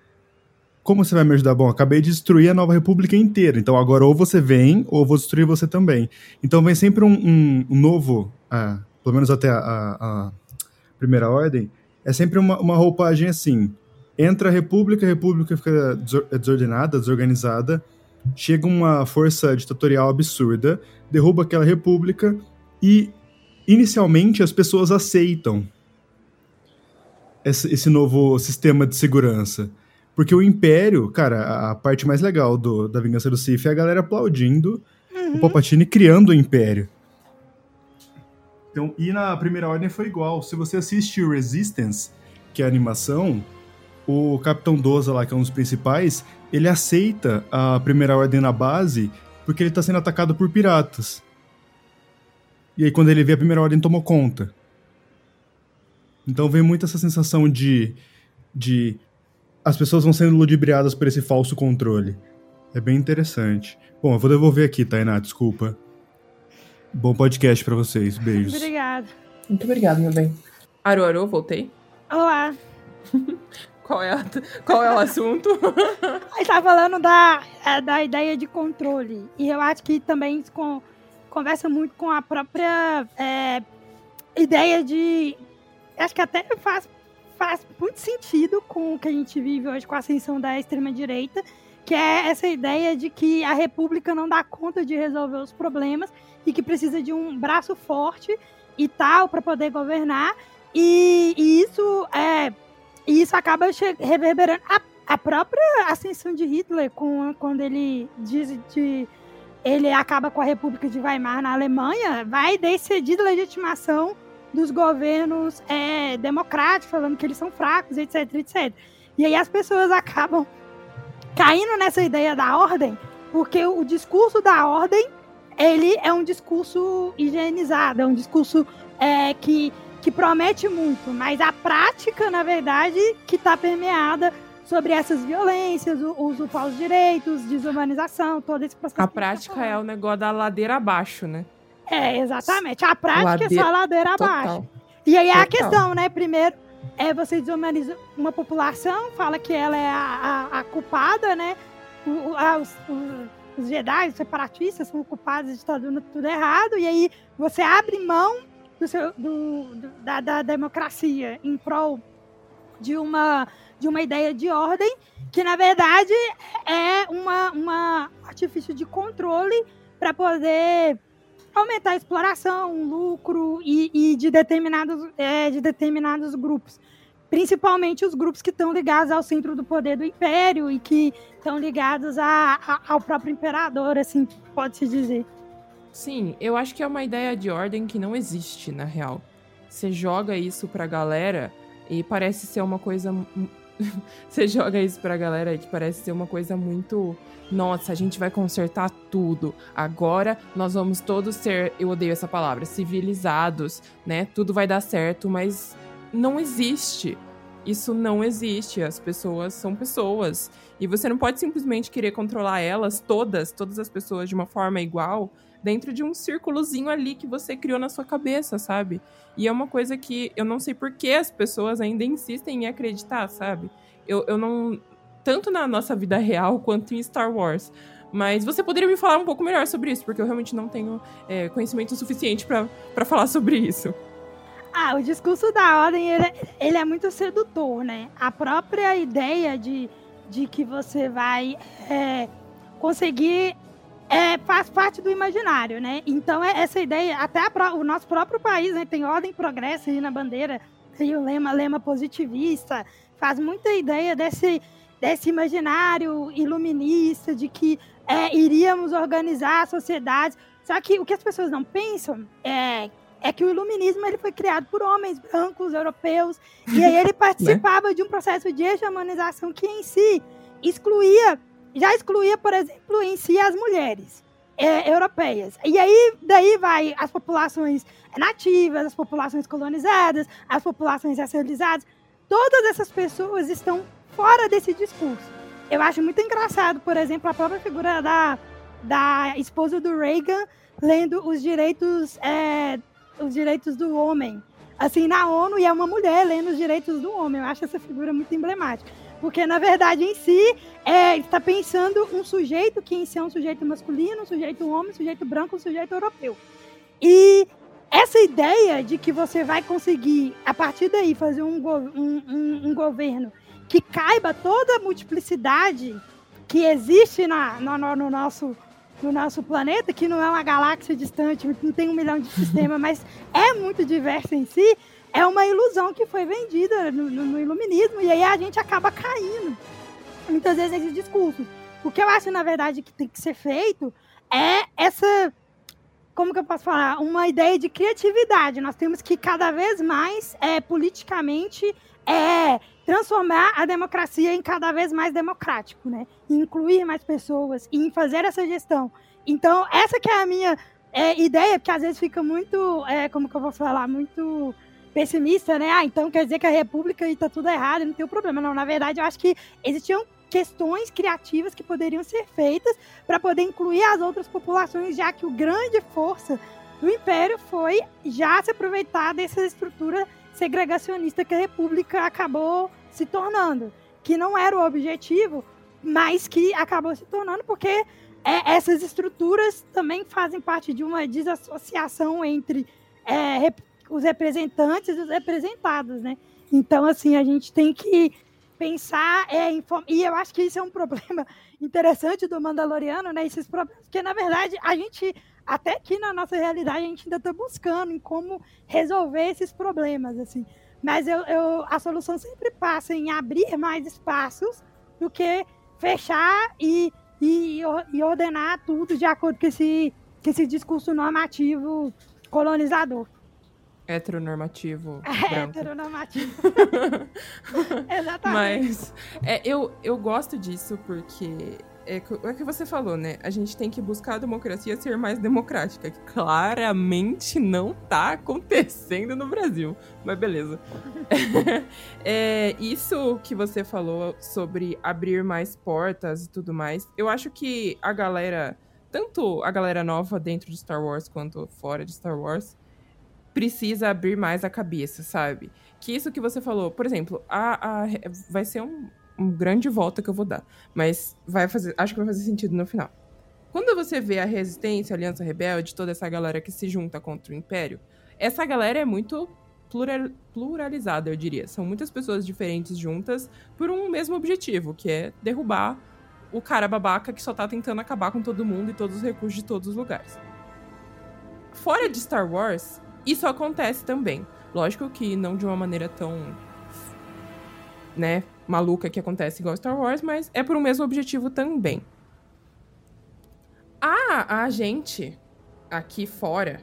Como você vai me ajudar? Bom, acabei de destruir a nova república inteira, então agora ou você vem ou eu vou destruir você também. Então vem sempre um, um, um novo, ah, pelo menos até a, a, a primeira ordem, é sempre uma, uma, roupagem assim. Entra a república, a república fica é desordenada, desorganizada, chega uma força ditatorial absurda, derruba aquela república e inicialmente as pessoas aceitam esse, novo sistema de segurança. Porque o Império, cara, a parte mais legal do, da Vingança do Sith é a galera aplaudindo uhum. o Palpatine criando o Império. Então, e na primeira ordem foi igual. Se você assiste o Resistance, que é a animação, o Capitão Doza lá, que é um dos principais, ele aceita a primeira ordem na base porque ele tá sendo atacado por piratas. E aí quando ele vê a primeira ordem tomou conta. Então vem muito essa sensação de de as pessoas vão sendo ludibriadas por esse falso controle. É bem interessante. Bom, eu vou devolver aqui, Tainá, desculpa. Bom podcast para vocês. Beijos. Obrigada. Muito obrigada, meu bem. Aru, Aru, voltei. Olá. qual, é a, qual é o assunto? A gente tá falando da, é, da ideia de controle. E eu acho que também com, conversa muito com a própria é, ideia de. Acho que até faz, faz muito sentido com o que a gente vive hoje com a ascensão da extrema-direita, que é essa ideia de que a República não dá conta de resolver os problemas e que precisa de um braço forte e tal para poder governar. E, e, isso é e isso acaba reverberando a, a, própria ascensão de Hitler com, quando ele diz de ele acaba com a República de Weimar na Alemanha, vai decidir legitimação dos governos é, democráticos, falando que eles são fracos, etc, etc. E aí as pessoas acabam caindo nessa ideia da ordem, porque o discurso da ordem ele é um discurso higienizado, é um discurso é, que, que promete muito, mas a prática, na verdade, que está permeada sobre essas violências, o uso falsos direitos, desumanização, todo esse processo. A prática tá é o negócio da ladeira abaixo, né? É, exatamente. A prática ladeira... é só ladeira abaixo. E aí é a questão, né? Primeiro, é você desumaniza uma população, fala que ela é a, a, a culpada, né? O, a, os, os Jedi, os separatistas, são culpados de estar dando tudo errado, e aí você abre mão do seu, do, do, da, da democracia em prol de uma, de uma ideia de ordem, que na verdade é uma, uma artifício de controle para poder aumentar a exploração, lucro e, e de, determinados, é, de determinados grupos principalmente os grupos que estão ligados ao centro do poder do império e que estão ligados a, a, ao próprio imperador, assim, pode-se dizer. Sim, eu acho que é uma ideia de ordem que não existe, na real. Você joga isso pra galera e parece ser uma coisa. Você joga isso pra galera e parece ser uma coisa muito. Nossa, a gente vai consertar tudo. Agora nós vamos todos ser, eu odeio essa palavra, civilizados, né? Tudo vai dar certo, mas não existe. Isso não existe. As pessoas são pessoas. E você não pode simplesmente querer controlar elas todas, todas as pessoas de uma forma igual, dentro de um círculozinho ali que você criou na sua cabeça, sabe? E é uma coisa que eu não sei por que as pessoas ainda insistem em acreditar, sabe? Eu, eu não. Tanto na nossa vida real quanto em Star Wars. Mas você poderia me falar um pouco melhor sobre isso, porque eu realmente não tenho é, conhecimento suficiente para falar sobre isso. Ah, o discurso da ordem, ele, ele, é muito sedutor, né? A própria ideia de, de que você vai é, conseguir é, faz parte do imaginário, né? Então, é essa ideia, até a, o nosso próprio país né, tem ordem e progresso aí na bandeira, tem o lema, lema positivista, faz muita ideia desse, desse imaginário iluminista de que é, iríamos organizar a sociedade. Só que o que as pessoas não pensam é, é que o iluminismo ele foi criado por homens brancos, europeus, e aí ele participava né? de um processo de hegemonização que em si excluía, já excluía, por exemplo, em si as mulheres é, europeias. E aí, daí vai as populações nativas, as populações colonizadas, as populações racializadas. Todas essas pessoas estão fora desse discurso. Eu acho muito engraçado, por exemplo, a própria figura da, da esposa do Reagan lendo os direitos, é, os direitos do homem. Assim, na ONU, e é uma mulher lendo os direitos do homem. Eu acho essa figura muito emblemática. Porque, na verdade, em si, é, está pensando um sujeito que em si é um sujeito masculino, um sujeito homem, um sujeito branco, um sujeito europeu. E essa ideia de que você vai conseguir, a partir daí, fazer um, um, um, um governo que caiba toda a multiplicidade que existe na, no, no, nosso, no nosso planeta, que não é uma galáxia distante, não tem um milhão de sistemas, mas é muito diverso em si, é uma ilusão que foi vendida no, no, no, iluminismo, e aí a gente acaba caindo muitas vezes nesses discursos. O que eu acho, na verdade, que tem que ser feito é essa. Como que eu posso falar? Uma ideia de criatividade. Nós temos que cada vez mais é, politicamente é, transformar a democracia em cada vez mais democrático, né? incluir mais pessoas e fazer essa gestão. Então, essa que é a minha é, ideia, porque às vezes fica muito, é, como que eu vou falar, muito pessimista, né? Ah, então quer dizer que a República está tudo errado, não tem problema. Não, na verdade, eu acho que existiam questões criativas que poderiam ser feitas para poder incluir as outras populações, já que o grande força do Império foi já se aproveitar dessa estrutura segregacionista que a República acabou se tornando, que não era o objetivo, mas que acabou se tornando porque é, essas estruturas também fazem parte de uma desassociação entre é, os representantes e os representados, né? Então, assim, a gente tem que pensar é, e eu acho que isso é um problema interessante do Mandaloriano, né? Esses problemas, porque na verdade a gente até aqui na nossa realidade a gente ainda está buscando em como resolver esses problemas, assim. Mas eu, eu, a solução sempre passa em abrir mais espaços do que fechar e, e, e ordenar tudo de acordo com esse, com esse discurso normativo colonizador. Heteronormativo. É, heteronormativo. Exatamente. Mas é, eu, eu gosto disso porque é, é que você falou, né? A gente tem que buscar a democracia ser mais democrática. Que claramente não tá acontecendo no Brasil. Mas beleza. é, isso que você falou sobre abrir mais portas e tudo mais, eu acho que a galera, tanto a galera nova dentro de Star Wars quanto fora de Star Wars, precisa abrir mais a cabeça, sabe? Que isso que você falou, por exemplo, a, a vai ser um uma grande volta que eu vou dar. Mas vai fazer, acho que vai fazer sentido no final. Quando você vê a Resistência, a Aliança Rebelde, toda essa galera que se junta contra o Império, essa galera é muito plural, pluralizada, eu diria. São muitas pessoas diferentes juntas por um mesmo objetivo, que é derrubar o cara babaca que só tá tentando acabar com todo mundo e todos os recursos de todos os lugares. Fora de Star Wars, isso acontece também. Lógico que não de uma maneira tão. Né, maluca que acontece igual Star Wars, mas é por um mesmo objetivo também. A, a gente, aqui fora,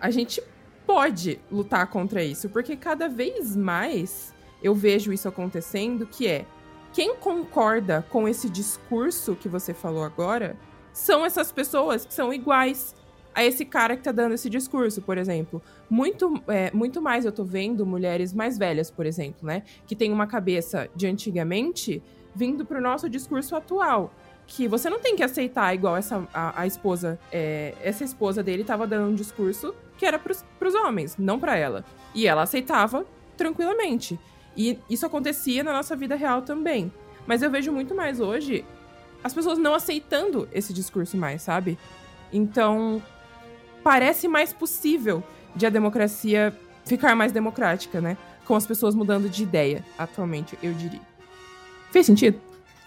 a gente pode lutar contra isso, porque cada vez mais eu vejo isso acontecendo, que é quem concorda com esse discurso que você falou agora são essas pessoas que são iguais a esse cara que tá dando esse discurso, por exemplo. Muito, é, muito mais eu tô vendo mulheres mais velhas, por exemplo, né? Que tem uma cabeça de antigamente vindo pro nosso discurso atual. Que você não tem que aceitar igual essa a, a esposa. É, essa esposa dele tava dando um discurso que era pros, pros homens, não para ela. E ela aceitava tranquilamente. E isso acontecia na nossa vida real também. Mas eu vejo muito mais hoje as pessoas não aceitando esse discurso mais, sabe? Então, parece mais possível de a democracia ficar mais democrática, né? Com as pessoas mudando de ideia atualmente, eu diria. Fez sentido?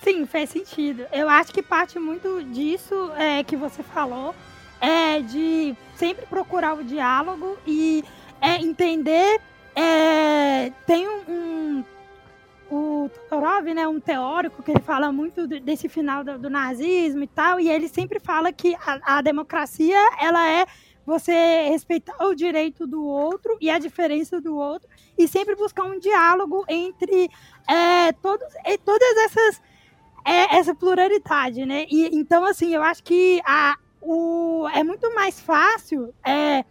Sim, fez sentido. Eu acho que parte muito disso é, que você falou é de sempre procurar o diálogo e é, entender. É, tem um, um, o Todorov, né, um teórico que ele fala muito desse final do, do nazismo e tal, e ele sempre fala que a, a, democracia ela é você respeitar o direito do outro e a diferença do outro e sempre buscar um diálogo entre é, todos, todas essas é, essa pluralidade, né? E então assim, eu acho que a, o, é muito mais fácil é,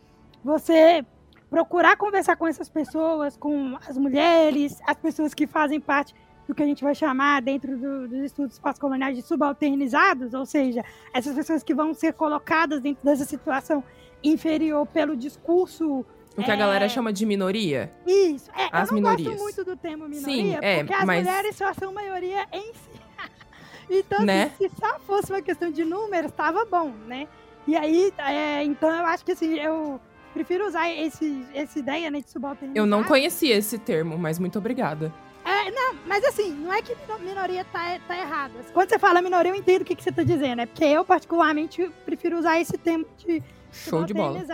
você procurar conversar com essas pessoas, com as mulheres, as pessoas que fazem parte do que a gente vai chamar dentro do, dos estudos pós-coloniais de subalternizados, ou seja, essas pessoas que vão ser colocadas dentro dessa situação inferior pelo discurso o que é... a galera chama de minoria? Isso. É, As eu não minorias. gosto muito do termo minoria, Sim, é, porque as mas... mulheres só são maioria em si. então, né? assim, se só fosse uma questão de números, estava bom, né? E aí, é, então eu acho que assim, eu prefiro usar esse, essa ideia né, de subalternidade. Eu não conhecia esse termo, mas muito obrigada. É, não, mas assim, não é que minoria tá, tá errada. Quando você fala minoria, eu entendo o que, que você tá dizendo. É porque eu, particularmente, prefiro usar esse termo de Show de bola.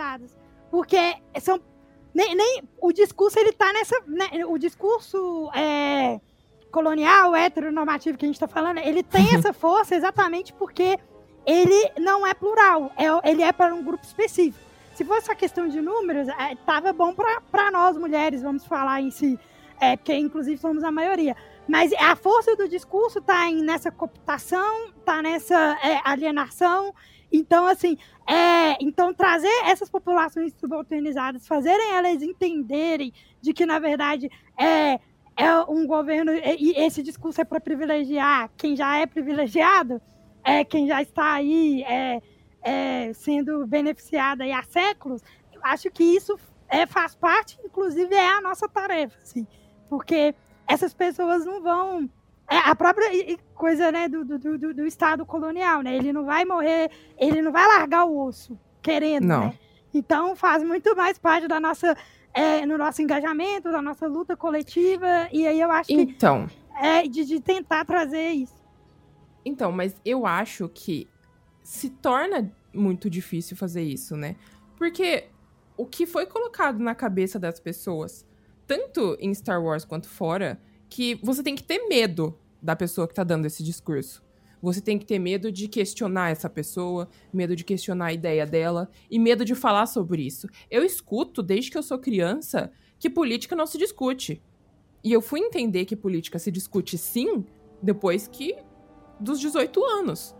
Porque são. Nem, nem, o discurso, ele tá nessa. Né, o discurso é, colonial, heteronormativo que a gente tá falando, ele tem essa força exatamente porque ele não é plural. É, ele é para um grupo específico. Se fosse a questão de números, é, tava bom para nós mulheres, vamos falar em si, é, porque inclusive somos a maioria. Mas a força do discurso está nessa cooptação, está nessa é, alienação. Então, assim, é, então trazer essas populações subalternizadas, fazerem elas entenderem de que, na verdade, é, é um governo, e esse discurso é para privilegiar quem já é privilegiado, é quem já está aí, é, é, sendo beneficiada há séculos, eu acho que isso é, faz parte, inclusive é a nossa tarefa, assim, porque essas pessoas não vão é a própria coisa né, do, do, do, do, Estado colonial, né? Ele não vai morrer, ele não vai largar o osso querendo, não. né? Então faz muito mais parte da nossa, é, no nosso engajamento, da nossa luta coletiva, e aí eu acho então, que é de, de tentar trazer isso. Então, mas eu acho que se torna muito difícil fazer isso, né? Porque o que foi colocado na cabeça das pessoas, tanto em Star Wars quanto fora, que você tem que ter medo da pessoa que tá dando esse discurso. Você tem que ter medo de questionar essa pessoa, medo de questionar a ideia dela e medo de falar sobre isso. Eu escuto, desde que eu sou criança, que política não se discute. E eu fui entender que política se discute sim depois que dos 18 anos.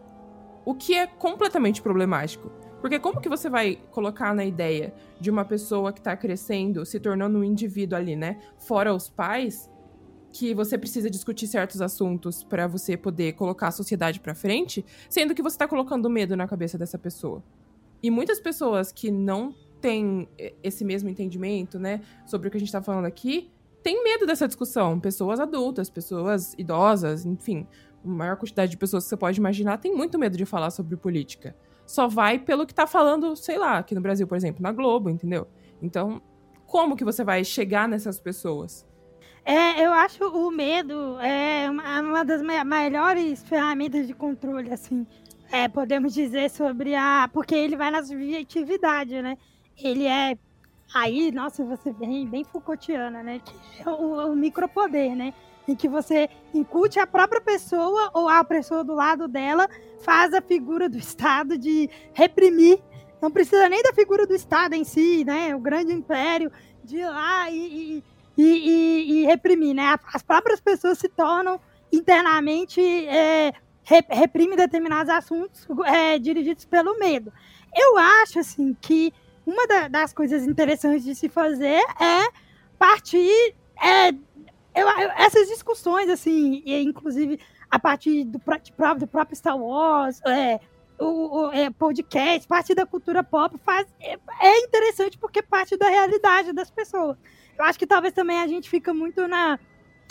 O que é completamente problemático. Porque como que você vai colocar na ideia de uma pessoa que está crescendo, se tornando um indivíduo ali, né? Fora os pais, que você precisa discutir certos assuntos para você poder colocar a sociedade para frente, sendo que você tá colocando medo na cabeça dessa pessoa. E muitas pessoas que não têm esse mesmo entendimento, né, sobre o que a gente tá falando aqui, têm medo dessa discussão. Pessoas adultas, pessoas idosas, enfim, a maior quantidade de pessoas que você pode imaginar tem muito medo de falar sobre política. Só vai pelo que tá falando, sei lá, aqui no Brasil, por exemplo, na Globo, entendeu? Então, como que você vai chegar nessas pessoas? É, eu acho o medo é uma, uma das melhores ferramentas de controle, assim. É, podemos dizer sobre a. Porque ele vai na subjetividade, né? Ele é. Aí, nossa, você bem, bem Foucaultiana, né? Que é o, o micropoder, né? em que você incute a própria pessoa ou a pessoa do lado dela faz a figura do Estado de reprimir. Não precisa nem da figura do Estado em si, né? O grande império de ir lá e, e, e, e reprimir, né? As próprias pessoas se tornam internamente é, reprimem determinados assuntos é, dirigidos pelo medo. Eu acho assim que uma da, das coisas interessantes de se fazer é partir é, eu, eu, essas discussões, assim, e, inclusive a partir do, do próprio Star Wars, é, o, o é, podcast, parte da cultura pop, faz, é, é, interessante porque parte da realidade das pessoas. Eu acho que talvez também a gente fica muito na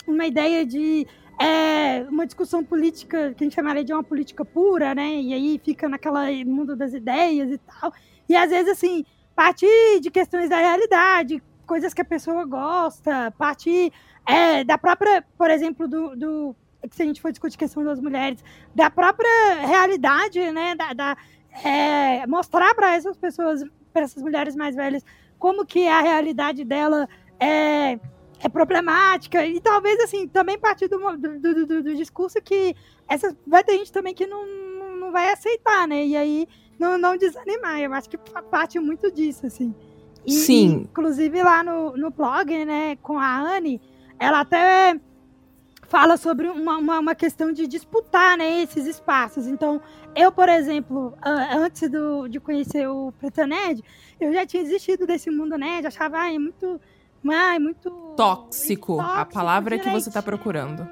uma ideia de é, uma discussão política que a gente chamaria de uma política pura, né? E aí fica naquela mundo das ideias e tal. E às vezes, assim, partir de questões da realidade, coisas que a pessoa gosta, partir é, da própria, por exemplo, do, do se a gente for discutir questão das mulheres, da própria realidade, né, da, da é, mostrar para essas pessoas, para essas mulheres mais velhas, como que a realidade dela é, é problemática. E talvez, assim, também partir do, do, do, do discurso que essa, vai ter gente também que não, não vai aceitar, né? E aí não, não desanimar. Eu acho que parte muito disso, assim. E, Sim. inclusive lá no, no blog, né, com a Anne, ela até fala sobre uma, uma, uma, questão de disputar né, esses espaços. Então, eu, por exemplo, antes do, de conhecer o Preta Nerd, eu já tinha desistido desse mundo nerd, achava ai, muito. Ai, muito tóxico, tóxico a palavra que você está procurando.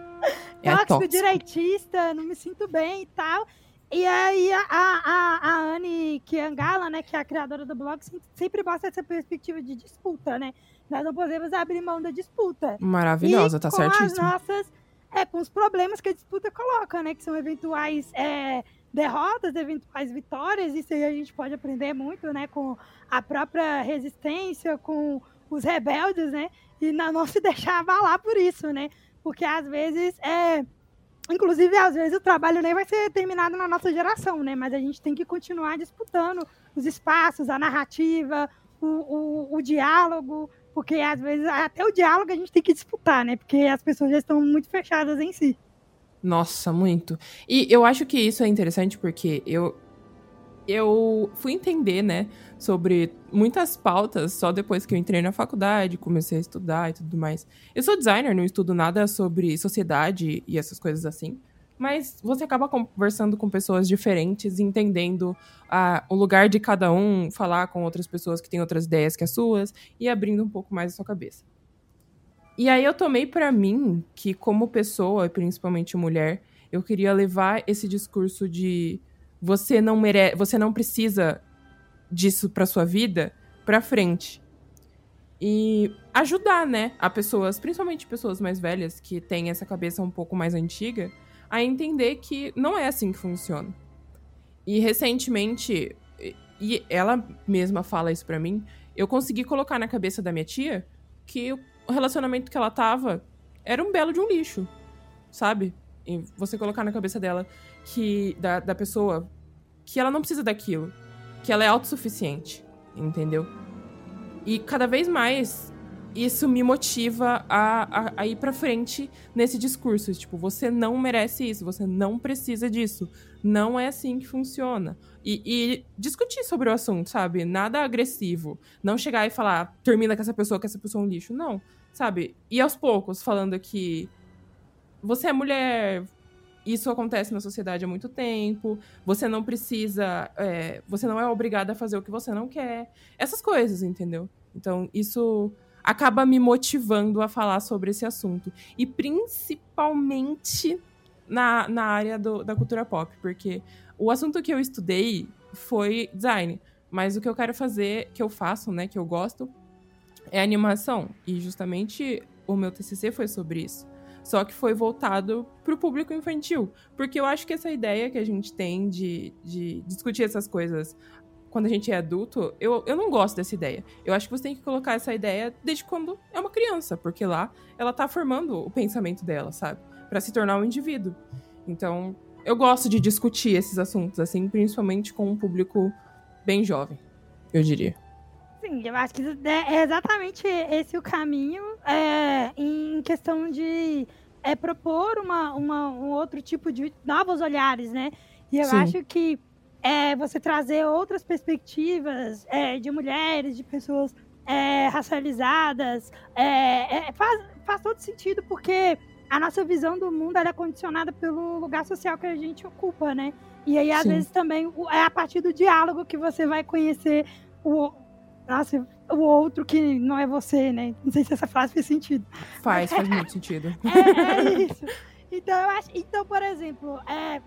É tóxico, tóxico, direitista, não me sinto bem e tal. E aí a, a, a Anne Kiangala, né, que é a criadora do blog, sempre mostra essa perspectiva de disputa, né? Nós não podemos abrir mão da disputa. Maravilhosa, e tá certíssimo. as nossas, é, com os problemas que a disputa coloca, né? Que são eventuais é, derrotas, eventuais vitórias. Isso aí a gente pode aprender muito, né? Com a própria resistência, com os rebeldes, né? E não se deixar abalar por isso, né? Porque às vezes é Inclusive, às vezes o trabalho nem vai ser terminado na nossa geração, né? Mas a gente tem que continuar disputando os espaços, a narrativa, o, o, o diálogo, porque às vezes até o diálogo a gente tem que disputar, né? Porque as pessoas já estão muito fechadas em si. Nossa, muito. E eu acho que isso é interessante porque eu eu fui entender, né, sobre muitas pautas só depois que eu entrei na faculdade, comecei a estudar e tudo mais. Eu sou designer, não estudo nada sobre sociedade e essas coisas assim. Mas você acaba conversando com pessoas diferentes, entendendo ah, o lugar de cada um, falar com outras pessoas que têm outras ideias que as suas e abrindo um pouco mais a sua cabeça. E aí eu tomei para mim que, como pessoa, principalmente mulher, eu queria levar esse discurso de você não merece, você não precisa disso para sua vida para frente. E ajudar, né, a pessoas, principalmente pessoas mais velhas que têm essa cabeça um pouco mais antiga, a entender que não é assim que funciona. E recentemente, e ela mesma fala isso para mim, eu consegui colocar na cabeça da minha tia que o relacionamento que ela tava era um belo de um lixo, sabe? E você colocar na cabeça dela que da, da pessoa que ela não precisa daquilo, que ela é autossuficiente, entendeu? E cada vez mais isso me motiva a, a, a ir para frente nesse discurso. Tipo, você não merece isso, você não precisa disso. Não é assim que funciona. E, e, discutir sobre o assunto, sabe? Nada agressivo. Não chegar e falar, termina com essa pessoa, que essa pessoa é um lixo. Não, sabe? E aos poucos, falando que você é mulher, isso acontece na sociedade há muito tempo. Você não precisa. É, você não é obrigada a fazer o que você não quer. Essas coisas, entendeu? Então, isso acaba me motivando a falar sobre esse assunto. E principalmente na, na área do, da cultura pop, porque o assunto que eu estudei foi design. Mas o que eu quero fazer, que eu faço, né, que eu gosto, é animação. E justamente o meu TCC foi sobre isso só que foi voltado para o público infantil. Porque eu acho que essa ideia que a gente tem de, de discutir essas coisas quando a gente é adulto, eu, eu não gosto dessa ideia. Eu acho que você tem que colocar essa ideia desde quando é uma criança, porque lá ela tá formando o pensamento dela, sabe? para se tornar um indivíduo. Então, eu gosto de discutir esses assuntos, assim, principalmente com um público bem jovem, eu diria. Sim, eu acho que é exatamente esse o caminho é, em questão de é, propor uma, uma, um outro tipo de novos olhares, né? E eu Sim. acho que é, você trazer outras perspectivas é, de mulheres, de pessoas é, racializadas, é, é, faz, faz todo sentido, porque a nossa visão do mundo é condicionada pelo lugar social que a gente ocupa, né? E aí, às Sim. vezes, também é a partir do diálogo que você vai conhecer o, nossa, o outro que não é você, né? Não sei se essa frase fez sentido. Faz, faz muito sentido. É, é, isso. Então, eu acho. Então, por exemplo, é.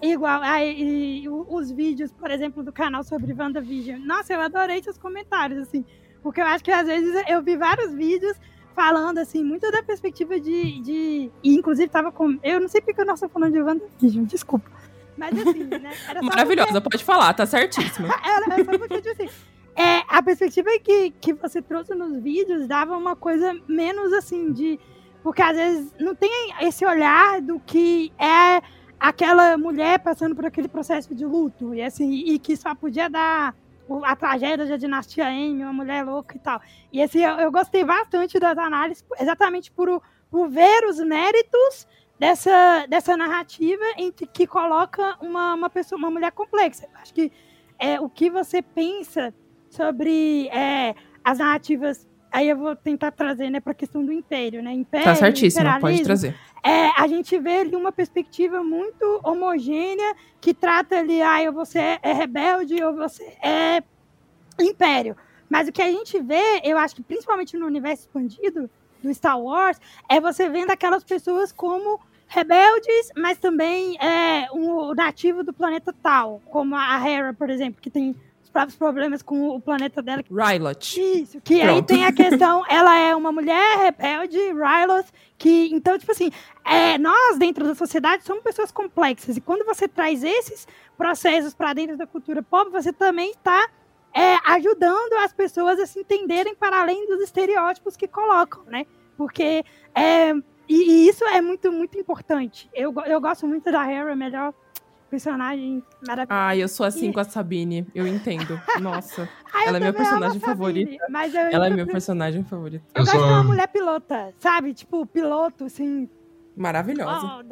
Igual, aí, os vídeos, por exemplo, do canal sobre WandaVision. Nossa, eu adorei seus comentários, assim. Porque eu acho que às vezes eu vi vários vídeos falando, assim, muito da perspectiva de. de e inclusive tava com. Eu não sei porque eu não estou falando de WandaVision, desculpa. Mas assim, né? Maravilhosa, porque... pode falar, tá certíssima. era, só porque, tipo assim é, a perspectiva que, que você trouxe nos vídeos dava uma coisa menos assim de. Porque às vezes não tem esse olhar do que é aquela mulher passando por aquele processo de luto. E assim, e que só podia dar a tragédia da dinastia M, uma mulher louca e tal. E esse eu, eu gostei bastante das análises, exatamente por, por ver os méritos dessa, dessa narrativa em que, que coloca uma, uma pessoa, uma mulher complexa. Acho que é, o que você pensa sobre é, as narrativas. Aí eu vou tentar trazer né, para a questão do império, né? Império, tá certíssimo, pode trazer. É, a gente vê ali uma perspectiva muito homogênea que trata ali, ah, ou você é rebelde ou você é império. Mas o que a gente vê, eu acho que principalmente no universo expandido do Star Wars, é você vendo aquelas pessoas como rebeldes, mas também é, um nativo do planeta tal, como a Hera, por exemplo, que tem próprios problemas com o planeta dela. Rylot. Isso, que Pronto. aí tem a questão, ela é uma mulher rebelde, Rylot, que, então, tipo assim, é, nós dentro da sociedade somos pessoas complexas, e quando você traz esses processos para dentro da cultura pop, você também está é, ajudando as pessoas a se entenderem para além dos estereótipos que colocam, né? Porque é, e, e, isso é muito, muito importante. Eu, eu gosto muito da Hera, melhor personagem maravilhosa. Ah, eu sou assim e... com a Sabine, eu entendo. Nossa, ah, ela é meu personagem favorito. Mas ela é meu personagem favorito. Eu, eu gosto sou... de uma mulher pilota, sabe? Tipo, piloto, assim. Maravilhosa. Oh,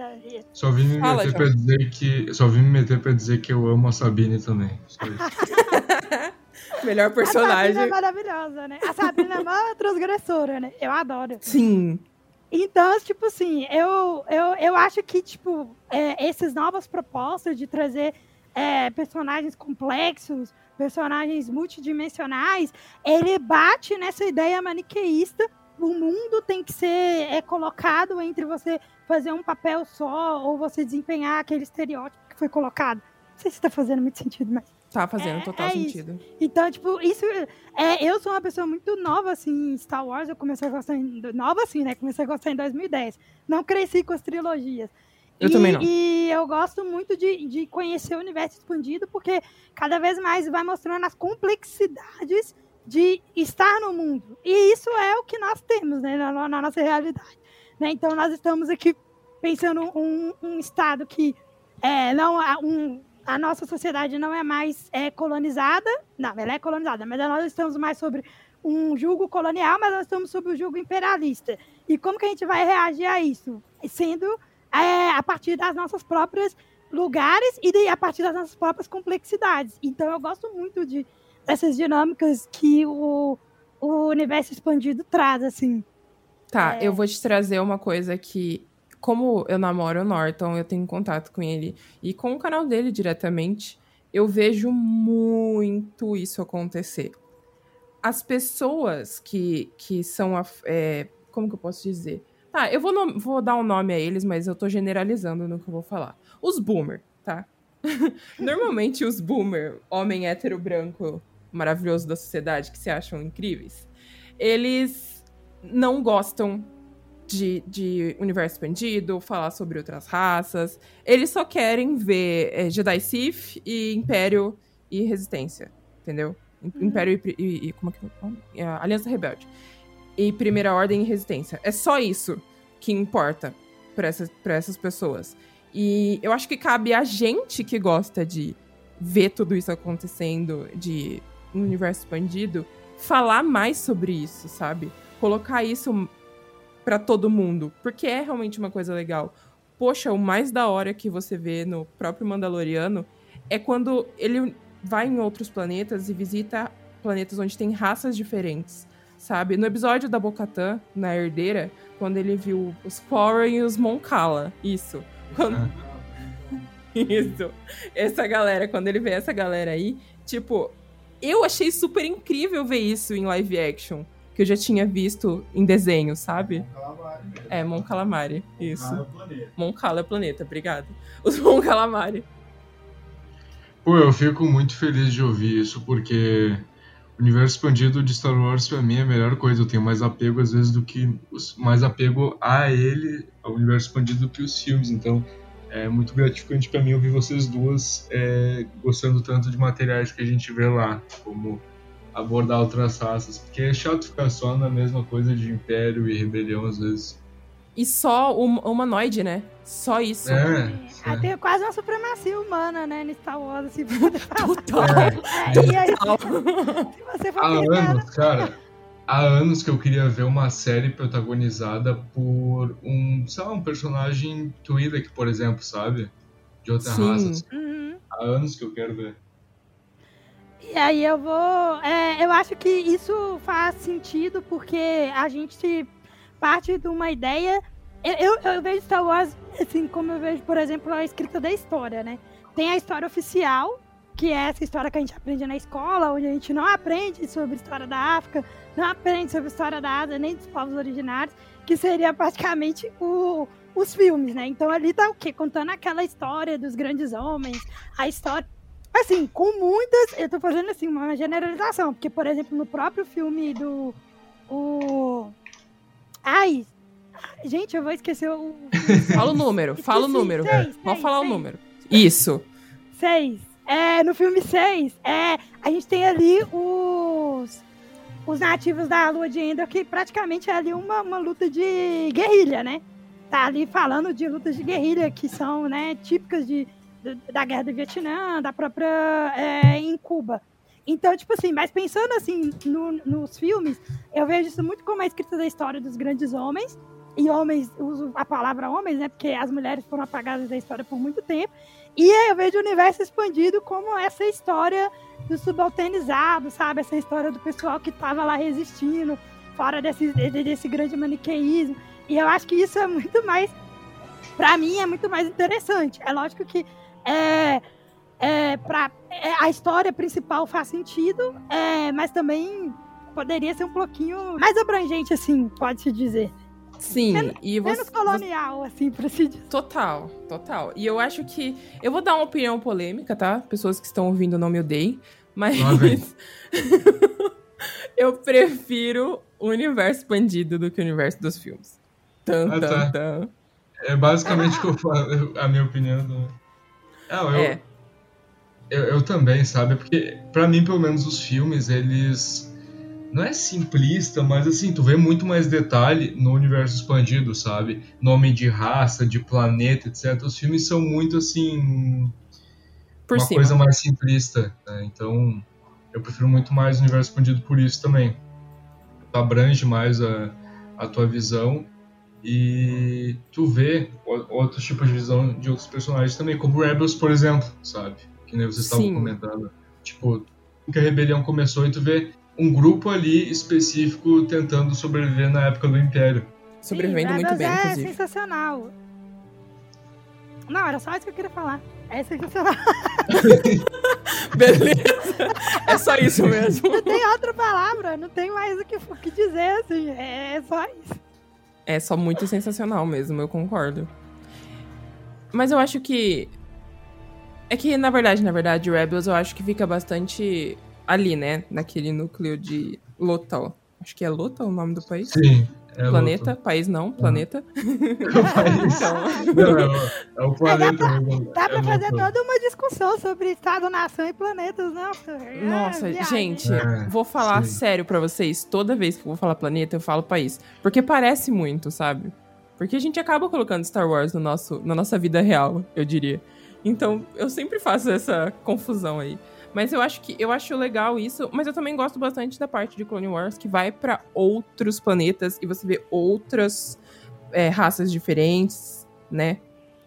só vim me Fala, meter pra dizer que. Só vim me meter pra dizer que eu amo a Sabine também. Melhor personagem. A Sabine é maravilhosa, né? A Sabine é uma transgressora, né? Eu adoro. Sim. Então, tipo assim, eu, eu, eu acho que, tipo, é, essas novas propostas de trazer é, personagens complexos, personagens multidimensionais, ele bate nessa ideia maniqueísta. O mundo tem que ser é, colocado entre você fazer um papel só ou você desempenhar aquele estereótipo que foi colocado. Não sei se está fazendo muito sentido, mas Tá fazendo é, total é sentido. Isso. Então, tipo, isso. É, eu sou uma pessoa muito nova, assim, em Star Wars. Eu comecei a gostar. Em, nova, assim, né? Comecei a gostar em 2010. Não cresci com as trilogias. Eu e, também não. E eu gosto muito de, de conhecer o universo expandido, porque cada vez mais vai mostrando as complexidades de estar no mundo. E isso é o que nós temos, né? Na, na nossa realidade. Né? Então, nós estamos aqui pensando um, um estado que é, não um, a nossa sociedade não é mais é, colonizada, não, ela é colonizada, mas nós estamos mais sobre um julgo colonial, mas nós estamos sob o julgo imperialista. E como que a gente vai reagir a isso? Sendo é, a partir das nossas próprias lugares e a partir das nossas próprias complexidades. Então eu gosto muito de dessas dinâmicas que o, o universo expandido traz, assim. Tá, é... eu vou te trazer uma coisa que como eu namoro o Norton, eu tenho contato com ele e com o canal dele diretamente, eu vejo muito isso acontecer. As pessoas que, que são. É, como que eu posso dizer? Tá, eu vou, vou dar um nome a eles, mas eu tô generalizando no que eu vou falar. Os boomer, tá? Normalmente os boomer, homem hétero branco maravilhoso da sociedade, que se acham incríveis, eles não gostam de, de universo expandido, falar sobre outras raças. Eles só querem ver é, Jedi Sith e Império e Resistência, entendeu? Uhum. Império e, e, e, Como é que é? Aliança Rebelde. E Primeira Ordem e Resistência. É só isso que importa para essas, pra essas pessoas. E eu acho que cabe a gente que gosta de ver tudo isso acontecendo, de um universo expandido, falar mais sobre isso, sabe? Colocar isso para todo mundo, porque é realmente uma coisa legal. Poxa, o mais da hora que você vê no próprio Mandaloriano é quando ele vai em outros planetas e visita planetas onde tem raças diferentes, sabe? No episódio da Bocatã, na Herdeira, quando ele viu os Quarren e os Moncala, isso. Quando... isso. Essa galera, quando ele vê essa galera aí, tipo, eu achei super incrível ver isso em live action que eu já tinha visto em desenho, sabe? Mon Calamari. É, Mon Calamari, isso. Mon Cala Planeta. Mon Cala Planeta, obrigado. Os Mon Calamari. Pô, eu fico muito feliz de ouvir isso, porque o universo expandido de Star Wars pra mim é a melhor coisa. Eu tenho mais apego, às vezes, do que. mais apego a ele, ao universo expandido, do que os filmes. Então, é muito gratificante para mim ouvir vocês duas é, gostando tanto de materiais que a gente vê lá, como abordar outras raças, porque é chato ficar só na mesma coisa de império e rebelião às vezes. E só o humanoide, né? Só isso. É, Ah, tem quase uma supremacia humana, né, no Star Wars, assim. Total. é. É, e aí, Total. se você for Há anos, cara, há anos que eu queria ver uma série protagonizada por um, sei lá, um personagem Twi'lek, por exemplo, sabe? De outra Sim. raça. assim. Uhum. Há anos que eu quero ver. E aí eu vou. é, eu acho que isso faz sentido porque a gente parte de uma ideia. Eu, eu, eu vejo Star Wars assim como eu vejo, por exemplo, a escrita da história, né? Tem a história oficial, que é essa história que a gente aprende na escola, onde a gente não aprende sobre a história da África, não aprende sobre a história da Ásia, nem dos povos originários, que seria praticamente o, os filmes, né? Então ali tá o quê? Contando aquela história dos grandes homens, a história. Assim, com muitas. Eu tô fazendo assim, uma generalização, porque, por exemplo, no próprio filme do. O. Ai! Gente, eu vou esquecer o. Fala o número, fala o número. Seis, Pode seis, falar o seis. número. Isso. Seis. É, no filme 6, é, a gente tem ali os, os nativos da Lua de Endor, que praticamente é ali uma, uma luta de guerrilha, né? Tá ali falando de lutas de guerrilha que são, né, típicas de, da Guerra do Vietnã, da própria é, em Cuba. Então, tipo assim, mas pensando assim no- nos filmes, eu vejo isso muito como a escrita da história dos grandes homens, e homens, uso a palavra homens, né, porque as mulheres foram apagadas da história por muito tempo, e eu vejo o universo expandido como essa história do subalternizado, sabe? Essa história do pessoal que tava lá resistindo, fora desse, de- desse grande maniqueísmo. E eu acho que isso é muito mais, pra mim, é muito mais interessante. É lógico que é, é, pra, é, a história principal faz sentido, é, mas também poderia ser um pouquinho mais abrangente, assim, pode-se dizer. Sim. Menos- e você, Menos colonial, assim, pra se dizer. Total, total. E eu acho que. Eu vou dar uma opinião polêmica, tá? Pessoas que estão ouvindo não me odeiem. Mas. Eu prefiro o universo expandido do que o universo dos filmes. Tan, Ah, tan, tá. tan. É basicamente o que eu falo, a minha opinião. Do... Não, eu, É. eu, eu também, sabe? Porque, pra mim, pelo menos, os filmes, eles. Não é simplista, mas assim, tu vê muito mais detalhe no universo expandido, sabe? Nome de raça, de planeta, etc. Os filmes são muito assim. Por uma cima. coisa mais simplista. né? Então, eu prefiro muito mais o universo expandido por isso também. Tu abrange mais a, a tua visão e tu vê outros tipos de visão de outros personagens também, como Rebels, por exemplo, sabe? Que nem vocês estavam comentando. Tipo, que a rebelião começou e tu vê um grupo ali específico tentando sobreviver na época do Império. Sobrevivendo Sim, muito bem, é inclusive. sensacional. Não, era só isso que eu queria falar. É sensacional. Beleza. É só isso mesmo. Não tem outra palavra, não tem mais o que, o que dizer, assim. É só isso. É só muito sensacional mesmo, eu concordo. Mas eu acho que. É que, na verdade, na verdade, Rebels eu acho que fica bastante ali, né? Naquele núcleo de Lothal. Acho que é Lothal o nome do país? Sim. É planeta, país não, planeta. O país. Então, Não, é, o, é o planeta. Dá pra É fazer louco. toda uma discussão sobre Estado, nação e planetas, não? Nossa, viagem. gente, É, vou falar sim. sério pra vocês. Toda vez que eu vou falar planeta, eu falo país. Porque parece muito, sabe? Porque a gente acaba colocando Star Wars no nosso, na nossa vida real, eu diria. Então, eu sempre faço essa confusão aí. Mas eu acho que eu acho legal isso, mas eu também gosto bastante da parte de Clone Wars que vai pra outros planetas e você vê outras é, raças diferentes, né?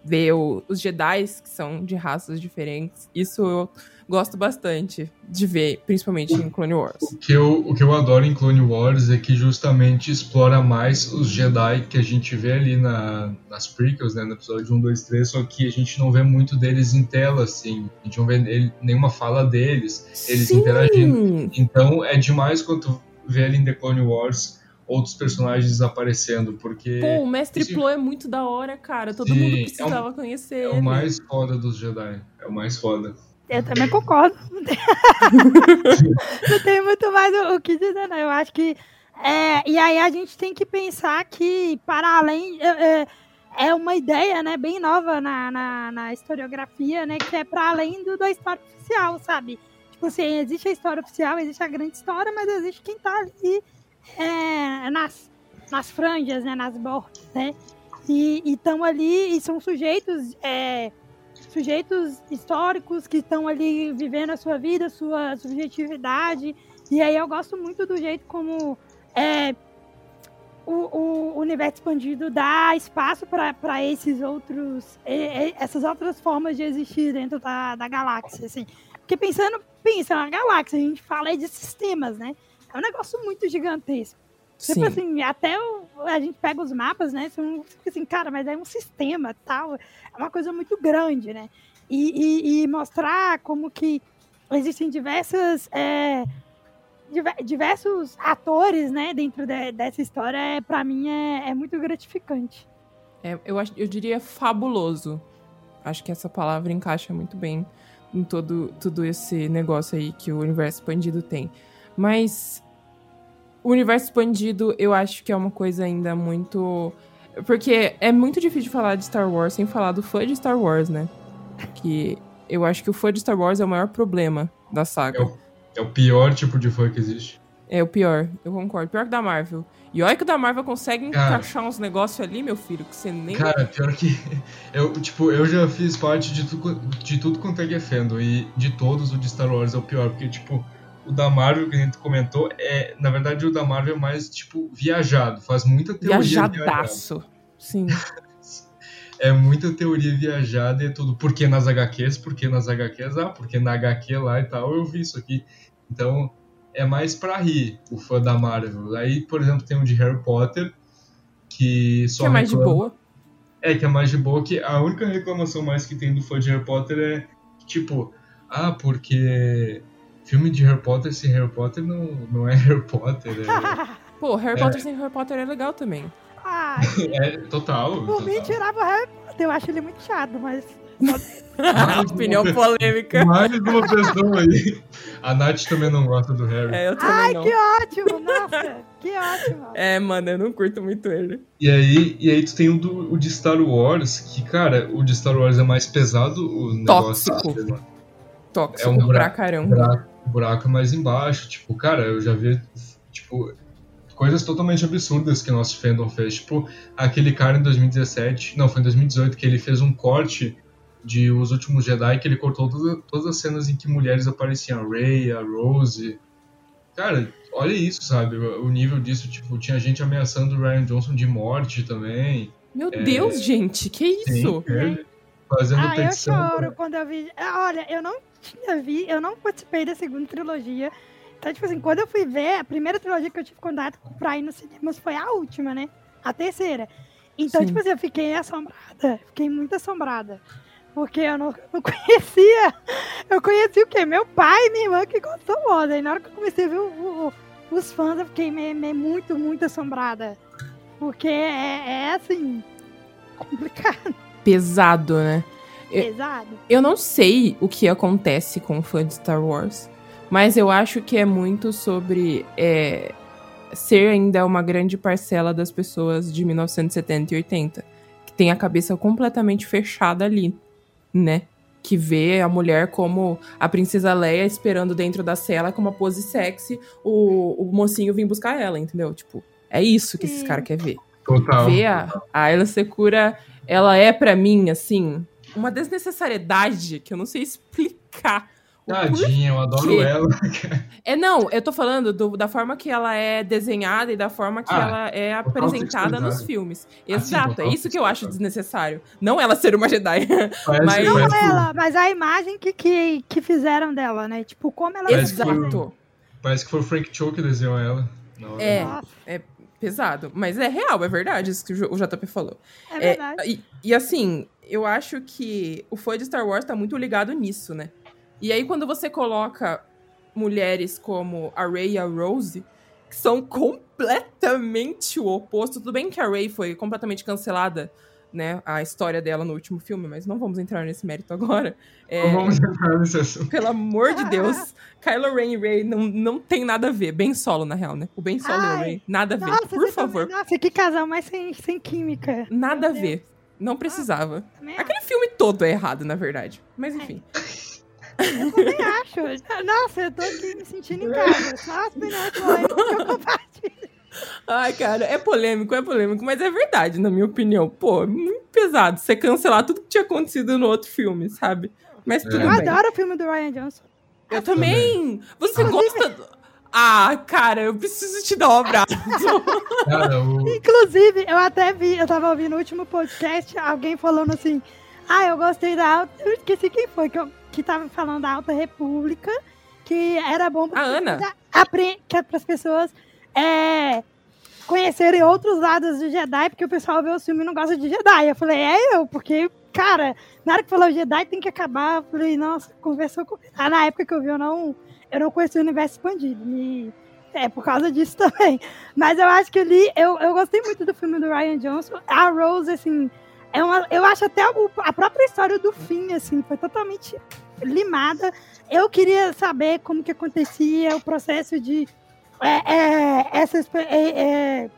Ver os Jedi que são de raças diferentes. Isso eu gosto bastante de ver, principalmente em Clone Wars. O que, eu, o que eu adoro em Clone Wars é que justamente explora mais os Jedi que a gente vê ali na, nas prequels, né, no episódio 1, 2, 3, só que a gente não vê muito deles em tela, assim. A gente não vê ele- nenhuma fala deles, eles Sim! interagindo. Então é demais quando tu vê ali em The Clone Wars outros personagens aparecendo, porque Pô, o Mestre Plo é muito da hora, cara. Todo Sim, mundo é precisava conhecer é ele. o mais foda dos Jedi. É o mais foda. Eu também concordo. Não tem, muito mais o, que dizer, não. Eu acho que. é, e aí a gente tem que pensar que, para além. É, é- é uma ideia, né, bem nova na, na, na historiografia, né, que é para além do, da história oficial, sabe? Tipo assim, existe a história oficial, existe a grande história, mas existe quem tá ali é, nas, nas franjas, né, nas bordas, né? E estão ali e são sujeitos, é, sujeitos históricos que estão ali vivendo a sua vida, sua subjetividade. E aí eu gosto muito do jeito como é, o, o, universo expandido dá espaço para esses outros, essas outras formas de existir dentro da, da galáxia, assim. Porque pensando, pensa na galáxia, a gente fala aí de sistemas, né? É um negócio muito gigantesco. Tipo Sim. Assim, até o, a gente pega os mapas, né? Você fica assim, cara, mas é um sistema tal. É uma coisa muito grande, né? E, e, e mostrar como que existem diversas. É, diversos atores, né, dentro de, dessa história, é, para mim é, é, muito gratificante. É, eu, eu diria fabuloso. Acho que essa palavra encaixa muito bem em todo, todo esse negócio aí que o universo expandido tem. Mas o universo expandido, eu acho que é uma coisa ainda muito. Porque é muito difícil falar de Star Wars sem falar do fã de Star Wars, né? Que eu acho que o fã de Star Wars é o maior problema da saga. É o, é o pior tipo de fã que existe. É o pior, eu concordo. Pior que da Marvel. E olha que o da Marvel consegue cara, encaixar uns negócios ali, meu filho, que você nem. Cara, pior que. Eu, tipo, eu já fiz parte de, tu, de tudo quanto é que fandom. E de todos, o de Star Wars é o pior. Porque, tipo, o da Marvel que a gente comentou é, na verdade, o da Marvel é mais, tipo, viajado. Faz muita teoria Viajadaço. Viajada. Sim. é muita teoria viajada e tudo. Por que nas HQs? Por que nas HQs? Ah, porque na HQ lá e tal eu vi isso aqui. Então, é mais pra rir o fã da Marvel. Aí, por exemplo, tem um de Harry Potter, que só. Que é mais reclama... de boa. É, que é mais de boa, que a única reclamação mais que tem do fã de Harry Potter é, tipo, ah, porque filme de Harry Potter sem Harry Potter não, não é Harry Potter. É... Pô, Harry é... Potter sem Harry Potter é legal também. Ah, é total. Por total. mim, tirava o Harry Potter. Eu acho ele muito chato, mas. Opinião uma, polêmica. Mais uma pessoa aí. A Nath também não gosta do Harry. É, eu também Ai, não. que ótimo! Nossa, que ótimo! É, mano, eu não curto muito ele. E aí, e aí tu tem o, do, o de Star Wars, que, cara, o de Star Wars é mais pesado, o negócio. Tóxico. Tóxico é um pra caramba. Buraco mais embaixo. Tipo, cara, eu já vi, tipo, coisas totalmente absurdas que nosso fandom fez. Tipo, aquele cara em 2017, não, foi em 2018, que ele fez um corte de Os Últimos Jedi, que ele cortou toda, todas as cenas em que mulheres apareciam, a Rey, a Rose. Cara, olha isso, sabe? O nível disso, tipo, tinha gente ameaçando o Ryan Johnson de morte também. Meu é... Deus, gente, que isso? Sim, é, fazendo ah, petição. eu choro quando eu vi... Olha, eu não tinha vi, eu não participei da segunda trilogia, então, tipo assim, quando eu fui ver, a primeira trilogia que eu tive contato pra ir nos cinemas foi a última, né? A terceira. Então, Sim. tipo assim, eu fiquei assombrada. Fiquei muito assombrada. Porque eu não, não conhecia. Eu conheci o quê? Meu pai e minha irmã que gostam moda. E na hora que eu comecei a ver o, o, os fãs, eu fiquei meio, meio, muito, muito assombrada. Porque é, é assim. complicado. Pesado, né? Pesado. Eu, eu não sei o que acontece com o fã de Star Wars. Mas eu acho que é muito sobre é, ser ainda uma grande parcela das pessoas de 1970 e 80, que tem a cabeça completamente fechada ali, né? Que vê a mulher como a princesa Leia esperando dentro da cela com uma pose sexy, o, o mocinho vir buscar ela, entendeu? Tipo, é isso que esses caras querem ver. Total. Ver a, a Ayla Secura, ela é para mim, assim, uma desnecessariedade que eu não sei explicar Tadinha, eu adoro ela. É, não, eu tô falando do, da forma que ela é desenhada e da forma que ah, ela é apresentada nos filmes. Exato, assim, é isso que eu acho desnecessário. Não ela ser uma Jedi. mas... Não ela, mas a imagem que, que, que fizeram dela, né? Tipo, como ela Parece Exato. Parece que foi o Frank Cho que desenhou ela. é, é pesado. Mas é real, é verdade isso que o JP falou. É verdade. É, e, e assim, eu acho que o fã de Star Wars tá muito ligado nisso, né? E aí, quando você coloca mulheres como a Rey e a Rose, que são completamente o oposto. Tudo bem que a Rey foi completamente cancelada, né? A história dela no último filme, mas não vamos entrar nesse mérito agora. É, não vamos entrar nesse assunto. Pelo amor de Deus, Kylo Ren e Rey não, não tem nada a ver. Bem solo, na real, né? O Ben Solo Ai, e o Rey, nada a ver. Nossa, Por favor. Também, nossa, que casal mais sem, sem química. Nada Meu a ver. Não precisava. Ah, Aquele filme todo é errado, na verdade. Mas enfim. Eu também acho. Nossa, eu tô aqui me sentindo em casa. Só as eu compartilho. Ai, cara, é polêmico, é polêmico, mas é verdade, na minha opinião. Pô, é muito pesado você cancelar tudo que tinha acontecido no outro filme, sabe? Mas tudo Eu bem. adoro o filme do Ryan Johnson. Eu também. Você gosta. Ah, cara, eu preciso te dar um abraço. Cara, o, Inclusive, eu até vi, eu tava ouvindo o último podcast, alguém falando assim, ah, eu gostei da Alta, eu esqueci quem foi, que, eu, que tava falando da Alta República, que era bom A Ana. apre- que é para as pessoas é, conhecerem outros lados do Jedi, porque o pessoal vê o filme e não gosta de Jedi. Eu falei, é eu, porque, cara, na hora que falou Jedi tem que acabar, eu falei, nossa, conversou com. Ah, na época que eu vi, eu não, eu não conheci o universo expandido. Me... É por causa disso também. Mas eu acho que ali, eu, eu gostei muito do filme do Ryan Johnson. A Rose, assim, é uma, eu acho até o- a própria história do fim, assim, foi totalmente limada. Eu queria saber como que acontecia o processo de é, é, essas, é, é,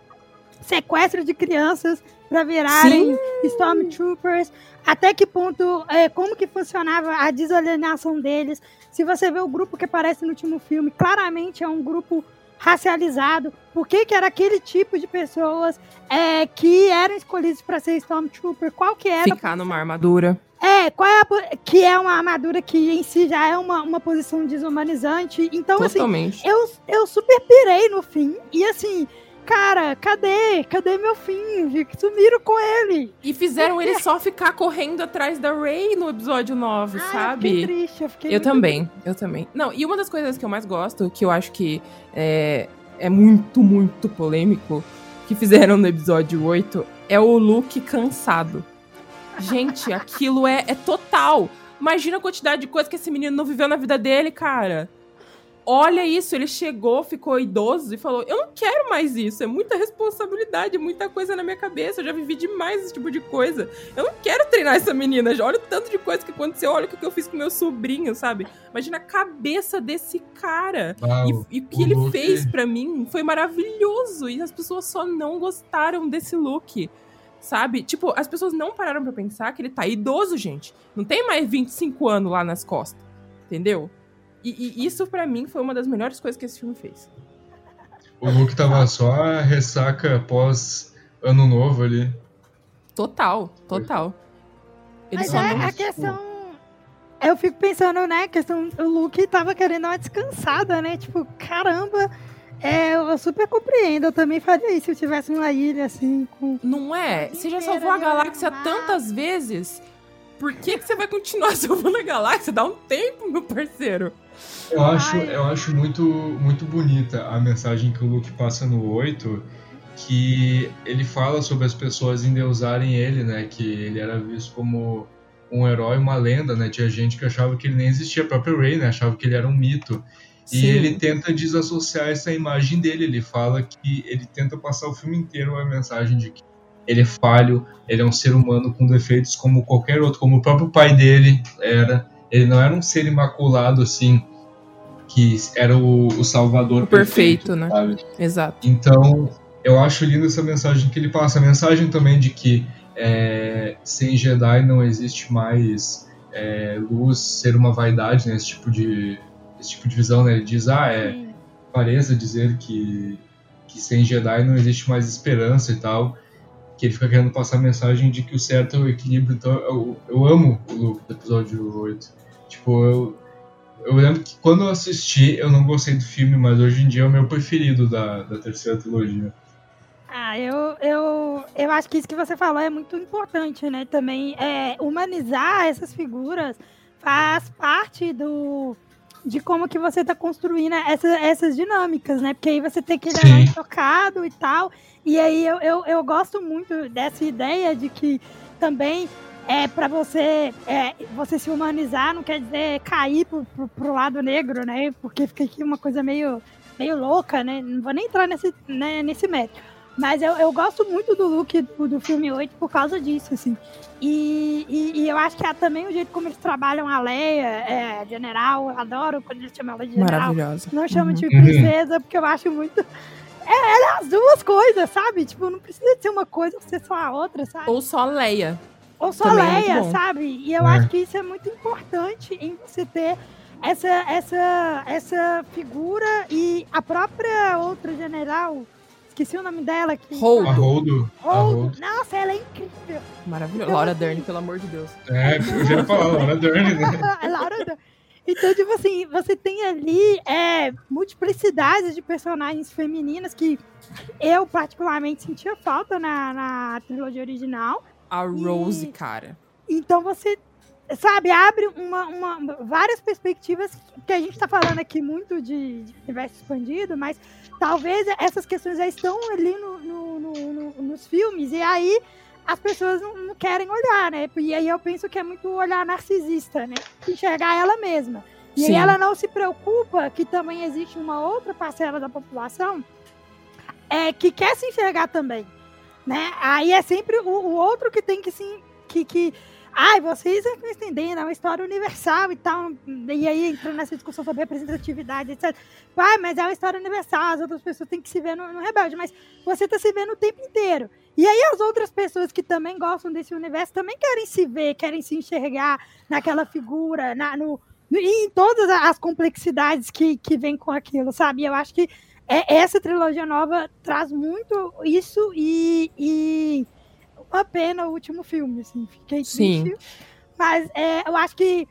sequestro de crianças para virarem Stormtroopers. Até que ponto, é, como que funcionava a desalienação deles. Se você vê o grupo que aparece no último filme, claramente é um grupo racializado. Por que, que era aquele tipo de pessoas é, que eram escolhidos para ser Stormtrooper? Qual que era Ficar numa armadura. é, qual é a, que é uma armadura que em si já é uma, uma posição desumanizante. Então, assim, Totalmente. eu, eu super pirei no fim. E assim, cara, cadê? Cadê meu fim? gente? Sumiram com ele. E fizeram ele só ficar correndo atrás da Rey no episódio 9, Ah, Eu sabe? fiquei triste, eu fiquei Eu também, eu também. Não, e uma das coisas que eu mais gosto, que eu acho que é, é muito, muito polêmico, que fizeram no episódio 8, é o Luke cansado. Gente, aquilo é, é total. Imagina a quantidade de coisa que esse menino não viveu na vida dele, cara. Olha isso, ele chegou, ficou idoso e falou: Eu não quero mais isso, é muita responsabilidade, muita coisa na minha cabeça, eu já vivi demais esse tipo de coisa. Eu não quero treinar essa menina, já olha o tanto de coisa que aconteceu, olha o que eu fiz com meu sobrinho, sabe? Imagina a cabeça desse cara. Uau, E, e o que o ele Luke- fez pra mim foi maravilhoso. E as pessoas só não gostaram desse look. Sabe? Tipo, as pessoas não pararam pra pensar que ele tá idoso, gente. Não tem mais 25 anos lá nas costas. Entendeu? E, e isso pra mim foi uma das melhores coisas que esse filme fez. o Luke tava só a ressaca pós ano novo ali. Total, total. Ele Mas só é não. a questão. Eu fico pensando, né? A questão. O Luke tava querendo uma descansada, né? Tipo, caramba. É, eu super compreendo. Eu também faria isso se eu tivesse uma ilha assim, com. Não é? Você já salvou a galáxia mar. tantas vezes. Por que, que você vai continuar salvando a galáxia? Dá um tempo, meu parceiro. Eu acho, Ai. eu acho muito, muito bonita a mensagem que o Luke passa no 8, que ele fala sobre as pessoas endeusarem ele, né? Que ele era visto como um herói, uma lenda, né? Tinha gente que achava que ele nem existia, a própria Rey, né? Achava que ele era um mito. E Sim. ele tenta desassociar essa imagem dele. Ele fala que ele tenta passar o filme inteiro a mensagem de que ele é falho, ele é um ser humano com defeitos como qualquer outro, como o próprio pai dele era. Ele não era um ser imaculado assim, que era o, o salvador O perfeito, né? sabe? Exato. Então, eu acho linda essa mensagem que ele passa. A mensagem também de que é, sem Jedi não existe mais é, luz ser uma vaidade, né? Esse tipo de, esse tipo de visão, né? Ele diz, ah, é pareza dizer que, que sem Jedi não existe mais esperança e tal. Que ele fica querendo passar a mensagem de que o certo é o equilíbrio. Então, eu, eu amo o Luke do episódio 8. Tipo, eu, eu lembro que quando eu assisti, eu não gostei do filme, mas hoje em dia é o meu preferido da, da terceira trilogia. Ah, eu, eu, eu acho que isso que você falou é muito importante, né? Também é, humanizar essas figuras faz parte do de como que você está construindo essa, essas dinâmicas, né? Porque aí você tem que levar Sim. intocado e tal. E aí eu, eu, eu gosto muito dessa ideia de que também é para você é, você se humanizar não quer dizer cair pro, pro, pro lado negro, né? Porque fica aqui uma coisa meio, meio louca, né? Não vou nem entrar nesse, né, nesse mérito. Mas eu, eu gosto muito do look do, do filme 8 por causa disso, assim. E, e, e eu acho que é também o jeito como eles trabalham a Leia, é, general, eu adoro quando eles chamam ela de general. Maravilhosa. Não chamam Uhum. de Uhum. princesa, porque eu acho muito. É, ela é as duas coisas, sabe? Tipo, não precisa ser uma coisa ou ser só a outra, sabe? Ou só Leia. Ou só Também é Leia, bom. sabe? E eu É. acho que isso é muito importante em você ter essa, essa, essa figura e a própria outra general Esqueci o nome dela. Que... Hold. A Roldo. a Hold. Roldo. Nossa, ela é incrível. Maravilhoso. Então, Laura assim- Dern, pelo amor de Deus. É, eu já ia falar, Laura Dern, né? A Laura Dern. Então, tipo assim, você tem ali é, multiplicidades de personagens femininas que eu particularmente sentia falta na, na trilogia original. A Rose, E- cara. Então você, sabe, abre uma, uma- várias perspectivas que a gente está falando aqui muito de, de universo expandido, mas talvez essas questões já estão ali no- no- no- no- nos filmes, e aí as pessoas não, não querem olhar, né? E aí eu penso que é muito olhar narcisista, né? Enxergar ela mesma. E aí ela não se preocupa que também existe uma outra parcela da população é, que quer se enxergar também. Né? Aí é sempre o, o outro que tem que se. Que, que, ai, vocês não estão entendendo, é uma história universal e tal. E aí entra nessa discussão sobre representatividade, etc. Ai, mas é uma história universal, as outras pessoas têm que se ver no, no rebelde, mas você está se vendo o tempo inteiro. E aí as outras pessoas que também gostam desse universo também querem se ver, querem se enxergar naquela figura, na, no, no- em todas as complexidades que, que vem com aquilo, sabe? Eu acho que é, essa trilogia nova traz muito isso e, e uma pena o último filme, assim, fiquei Sim. triste. Mas é, eu acho que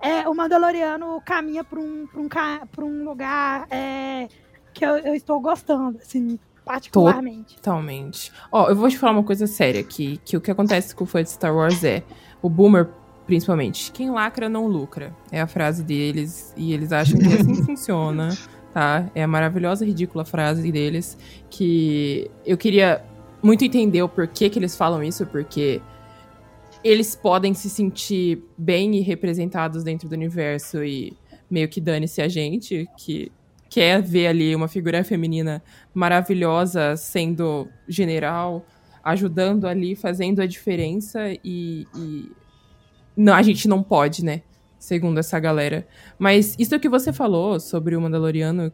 é, o Mandaloriano caminha para um, pra um, pra um lugar é, que eu, eu estou gostando, assim, particularmente. Totalmente. Ó, eu vou te falar uma coisa séria aqui, que o que acontece com o fã de Star Wars é, o boomer, principalmente, quem lacra não lucra. É a frase deles, e eles acham que assim funciona, tá? É a maravilhosa, ridícula frase deles, que eu queria muito entender o porquê que eles falam isso, porque eles podem se sentir bem e representados dentro do universo e meio que dane-se a gente, que quer ver ali uma figura feminina maravilhosa sendo general, ajudando ali, fazendo a diferença e, e não, a gente não pode, né? Segundo essa galera. Mas isso que você falou sobre o Mandaloriano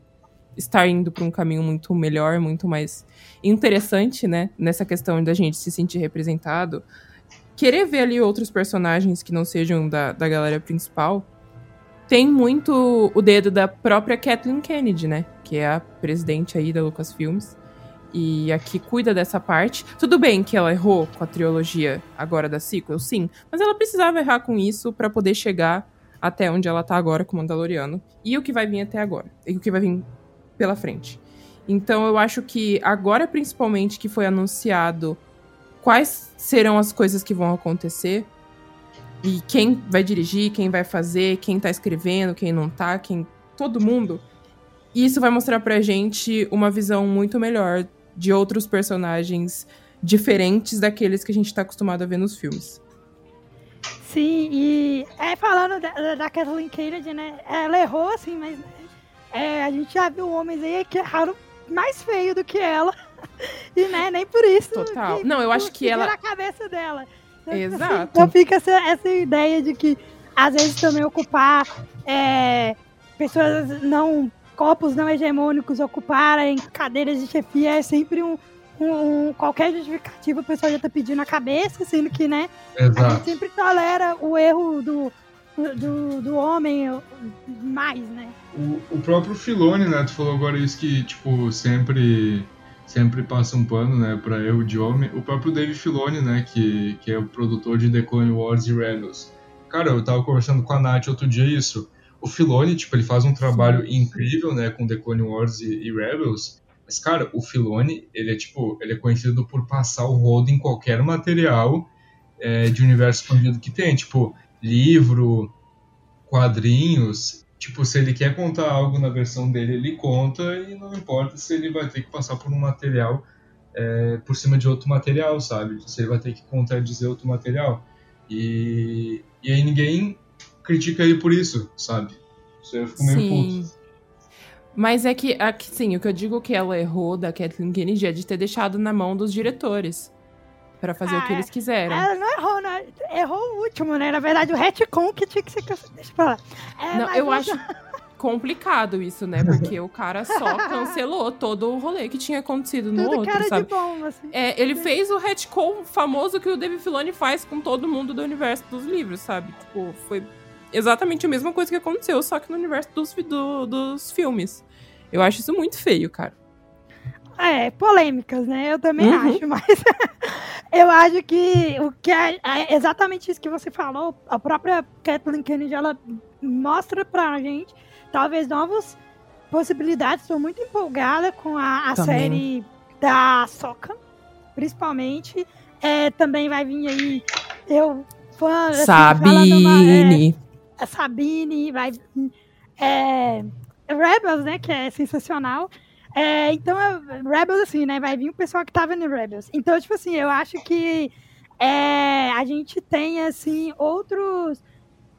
estar indo para um caminho muito melhor, muito mais interessante, né? Nessa questão da gente se sentir representado. Querer ver ali outros personagens que não sejam da, da galera principal tem muito o dedo da própria Kathleen Kennedy, né? Que é a presidente aí da Lucasfilms. E a que cuida dessa parte. Tudo bem que ela errou com a trilogia agora da sequel, sim. Mas ela precisava errar com isso para poder chegar até onde ela tá agora com o Mandaloriano. E o que vai vir até agora. E o que vai vir pela frente. Então eu acho que agora, principalmente, que foi anunciado quais serão as coisas que vão acontecer. E quem vai dirigir, quem vai fazer, quem tá escrevendo, quem não tá, quem. Todo mundo. Isso vai mostrar pra gente uma visão muito melhor de outros personagens diferentes daqueles que a gente tá acostumado a ver nos filmes. Sim, e é, falando da, da Kathleen Kennedy, né? Ela errou, assim, mas é, a gente já viu homens aí que erraram mais feio do que ela. E né, nem por isso. Total. que- Não, eu acho que ela- na cabeça dela. Então, assim, Exato. Então fica essa, essa ideia de que, às vezes, também ocupar é, pessoas não. corpos não hegemônicos ocuparem cadeiras de chefia é sempre um. Um- um- qualquer justificativa o pessoal já tá pedindo a cabeça, sendo que, né? A gente Exato. sempre tolera o erro do, do, do homem mais, né? O, o próprio Filone, né? Tu falou agora isso que, tipo, sempre sempre passa um pano, né, pra erro de homem. O próprio Dave Filoni, né, que, que é o produtor de The Clone Wars e Rebels. Cara, eu tava conversando com a Nath outro dia isso. O Filoni, tipo, ele faz um trabalho incrível, né, com The Clone Wars e, e Rebels. Mas, cara, o Filoni, ele é, tipo, ele é conhecido por passar o rodo em qualquer material é, de universo expandido que tem. Tipo, livro, quadrinhos. Tipo, se ele quer contar algo na versão dele, ele conta e não importa se ele vai ter que passar por um material é, por cima de outro material, sabe? Se ele vai ter que contar dizer outro material. E, e aí ninguém critica ele por isso, sabe? Isso aí eu fico meio Sim. puto. Mas é que, aqui, sim, o que eu digo que ela errou da Kathleen Kennedy é de ter deixado na mão dos diretores. Pra fazer Ah, o que é. eles quiseram. Ela não errou, né? Errou o último, né? Na verdade, o retcon que tinha que ser. Deixa eu falar. É, Não, eu acho complicado isso, né? Porque o cara só cancelou todo o rolê que tinha acontecido no Tudo outro, cara sabe? de bom, assim. É, ele fez o retcon famoso que o David Filoni faz com todo mundo do universo dos livros, sabe? Tipo, foi exatamente a mesma coisa que aconteceu, só que no universo dos, do- dos filmes. Eu acho isso muito feio, cara. É, polêmicas, né? Eu também Uhum. acho, mas eu acho que o que é, é exatamente isso que você falou, a própria Kathleen Kennedy, ela mostra pra gente talvez novas possibilidades. Estou muito empolgada com a, a série da Soca, principalmente. É, também vai vir aí, eu fã, assim, Sabine. A Sabine, vai é, Rebels, né, que é sensacional. É, então, é, Rebels, assim, né, vai vir o pessoal que tava no Rebels. Então, tipo assim, eu acho que é, a gente tem, assim, outros,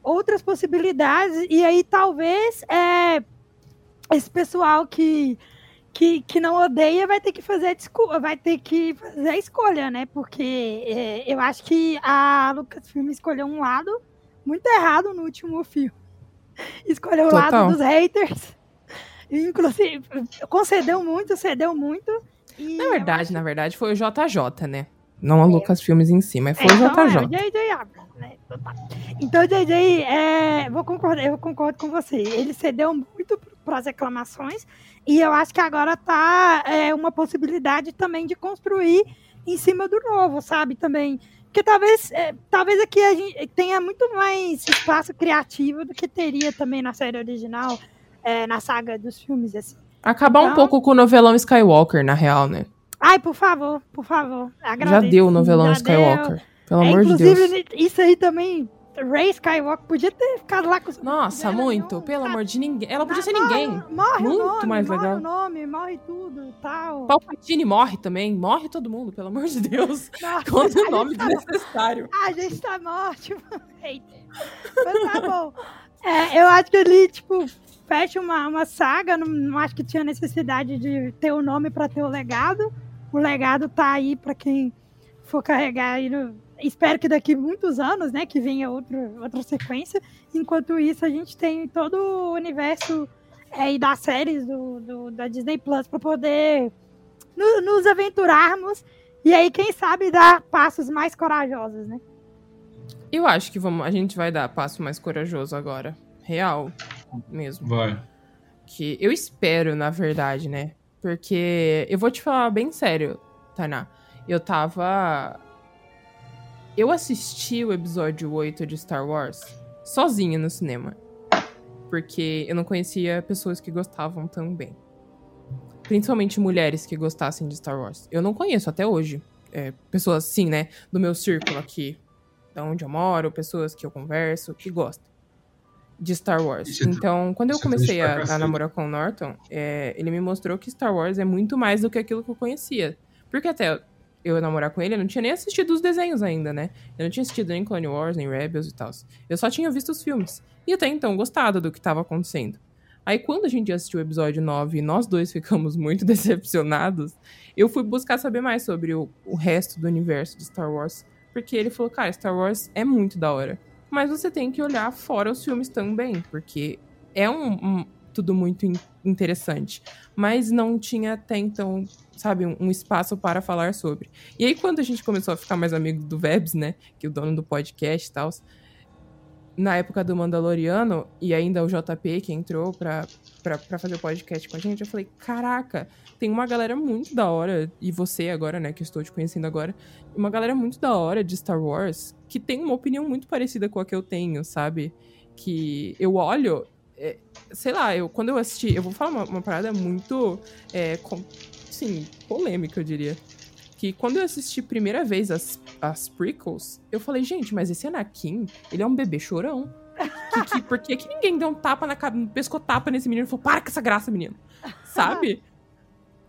outras possibilidades, e aí talvez é, esse pessoal que, que, que não odeia vai ter que fazer a vai ter que fazer a escolha, né? Porque é, eu acho que a Lucasfilm escolheu um lado muito errado no último filme. Escolheu o lado dos haters. Inclusive, concedeu muito, cedeu muito. e Na verdade, na verdade, foi o JJ, né? Não a Lucas Filmes em si, mas foi é, o então, é, JJ. o J.J. Abrams, né? Então tá. Então, JJ, é, vou concordar, eu concordo com você. Ele cedeu muito para as reclamações e eu acho que agora tá é, uma possibilidade também de construir em cima do novo, sabe? Também. Porque talvez, é, talvez aqui a gente tenha muito mais espaço criativo do que teria também na série original, é, na saga dos filmes, assim. Acabar um Então- pouco com o novelão Skywalker, na real, né? Ai, por favor, por favor. Já agradeço. deu o novelão Já deu. Skywalker. Pelo É, amor de inclusive, Deus. isso aí também, Ray Skywalker podia ter ficado lá com os Nossa, dela, muito. não, Pelo amor de ninguém. Ela podia Ah, ser morre- ninguém. Morre Muito o nome, mais morre legal. o nome, morre tudo e tal. Palpatine morre também. Morre todo mundo, pelo amor de Deus. Nossa, a nome tá- desnecessário. A gente tá morte, hater. Mas tá bom. É, eu acho que ele, tipo, fecha uma, uma saga. Não, não acho que tinha necessidade de ter o nome pra ter o legado. O legado tá aí pra quem for carregar aí no- Espero que daqui muitos anos, né, que venha outro, outra sequência. Enquanto isso, a gente tem todo o universo é, e das séries do, do- da Disney Plus pra poder no- nos aventurarmos e aí, quem sabe, dar passos mais corajosos, né? Eu acho que vamos, a gente vai dar passo mais corajoso agora. Real. Mesmo. Vai. Que eu espero, na verdade, né? Porque eu vou te falar bem sério, Tainá. Eu tava. Eu assisti o episódio 8 de Star Wars sozinha no cinema. Porque eu não conhecia pessoas que gostavam tão bem. Principalmente mulheres que gostassem de Star Wars. Eu não conheço até hoje. é, pessoas, sim, né? Do meu círculo aqui. Da onde eu moro, pessoas que eu converso, que gostam de Star Wars. É então, quando eu é comecei a, a namorar com o Norton, é, ele me mostrou que Star Wars é muito mais do que aquilo que eu conhecia. Porque até eu namorar com ele, eu não tinha nem assistido os desenhos ainda, né? Eu não tinha assistido nem Clone Wars, nem Rebels e tal. Eu só tinha visto os filmes. E até então gostado do que estava acontecendo. Aí quando a gente assistiu o episódio 9 e nós dois ficamos muito decepcionados, eu fui buscar saber mais sobre o, o resto do universo de Star Wars. Porque ele falou, cara, Star Wars é muito da hora. Mas você tem que olhar fora os filmes também, porque é um, um- tudo muito interessante. Mas não tinha até então, sabe, um, espaço para falar sobre. E aí, quando a gente começou a ficar mais amigo do Vebs, né? Que é o dono do podcast e tal, na época do Mandaloriano, e ainda o JP que entrou pra, pra, pra fazer o podcast com a gente, eu falei, caraca, tem uma galera muito da hora, e você agora, né, que eu estou te conhecendo agora, uma galera muito da hora de Star Wars, que tem uma opinião muito parecida com a que eu tenho, sabe? Que eu olho, é, sei lá, eu, quando eu assisti, eu vou falar uma, uma parada muito, é, com, sim, polêmica, eu diria. Que quando eu assisti primeira vez as, as prequels, eu falei, gente, mas esse Anakin, ele é um bebê chorão. Que, que, por que, que ninguém deu um tapa na cabeça, pescotapa nesse menino e falou, para com essa graça, menino? Sabe?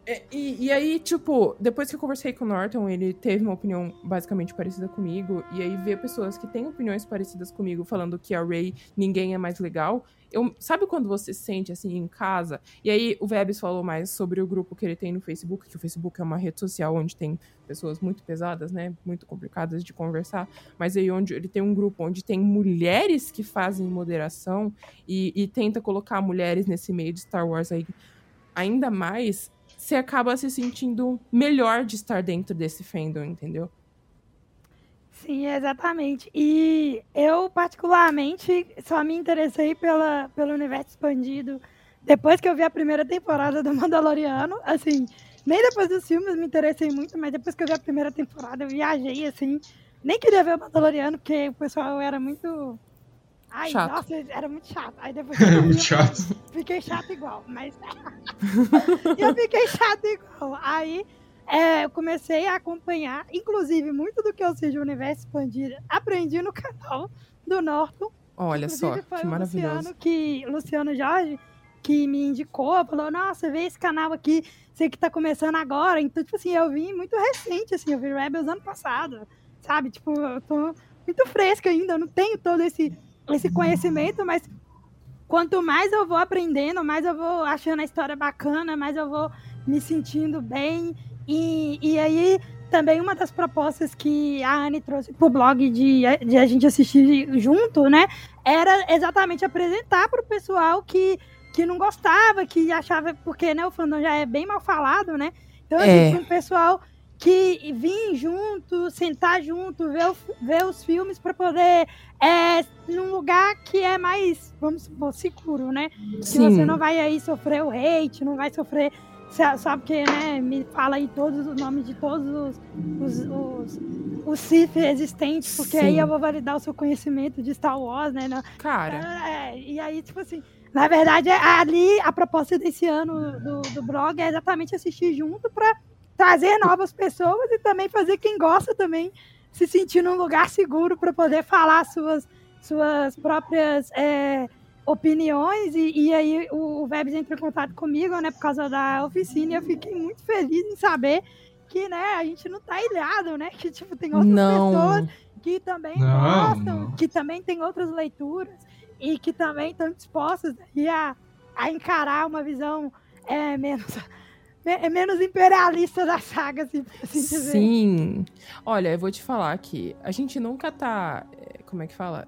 É, E, e aí, tipo, depois que eu conversei com o Norton, ele teve uma opinião basicamente parecida comigo. E aí, ver pessoas que têm opiniões parecidas comigo falando que a Ray ninguém é mais legal. Eu, sabe quando você se sente assim em casa? E aí, o Vebs falou mais sobre o grupo que ele tem no Facebook, que o Facebook é uma rede social onde tem pessoas muito pesadas, né? Muito complicadas de conversar. Mas aí, onde ele tem um grupo onde tem mulheres que fazem moderação e, e tenta colocar mulheres nesse meio de Star Wars aí ainda mais você acaba se sentindo melhor de estar dentro desse fandom, entendeu? Sim, exatamente. E eu, particularmente, só me interessei pela, pelo universo expandido depois que eu vi a primeira temporada do Mandaloriano. Assim, Nem depois dos filmes me interessei muito, mas depois que eu vi a primeira temporada, eu viajei, assim. Nem queria ver o Mandaloriano, porque o pessoal era muito. Ai, Chato. nossa, era muito chato. Aí depois É vi, muito eu chato. fiquei chato igual, mas. eu fiquei chato igual. Aí é, eu comecei a acompanhar, inclusive, muito do que eu sei de Universo Expandido, aprendi no canal do Norton. Olha só, Inclusive, foi que o maravilhoso. Luciano, que, Luciano Jorge que me indicou, falou, nossa, vê esse canal aqui, sei que tá começando agora. Então, tipo assim, eu vim muito recente, assim, eu vi Rebels ano passado, sabe? Tipo, eu tô muito fresca ainda, eu não tenho todo esse, esse conhecimento, mas quanto mais eu vou aprendendo, mais eu vou achando a história bacana, mais eu vou me sentindo bem. E, e aí, também uma das propostas que a Anne trouxe pro blog de, de a gente assistir junto, né? Era exatamente apresentar pro pessoal que, que não gostava, que achava, porque né, o fandom já é bem mal falado, né? Então, assim, É. pra um pessoal que vir junto, sentar junto, ver, o- ver os filmes para poder é, num lugar que é mais, vamos supor, seguro, né? Que Sim. você não vai aí sofrer o hate, não vai sofrer. Sa- Sabe porque, né? Me fala aí todos os nomes de todos os, os, os, os Sith existentes, porque Sim. aí eu vou validar o seu conhecimento de Star Wars, né? Não- Cara, é, e aí, tipo assim, na verdade, é- ali a proposta desse ano do, do blog é exatamente assistir junto para trazer novas pessoas e também fazer quem gosta também se sentir num lugar seguro para poder falar suas, suas próprias é, opiniões. E, e aí o, o Vebs entrou em contato comigo, né, por causa da oficina, e eu fiquei muito feliz em saber que, né, a gente não tá ilhado, né? Que, tipo, tem outras pessoas não. que também Não, gostam, não. que também tem outras leituras e que também estão dispostas a, a encarar uma visão é, menos, me- menos imperialista da saga, assim, assim dizer. Sim. Olha, eu vou te falar que a gente nunca tá. é, Como é que fala?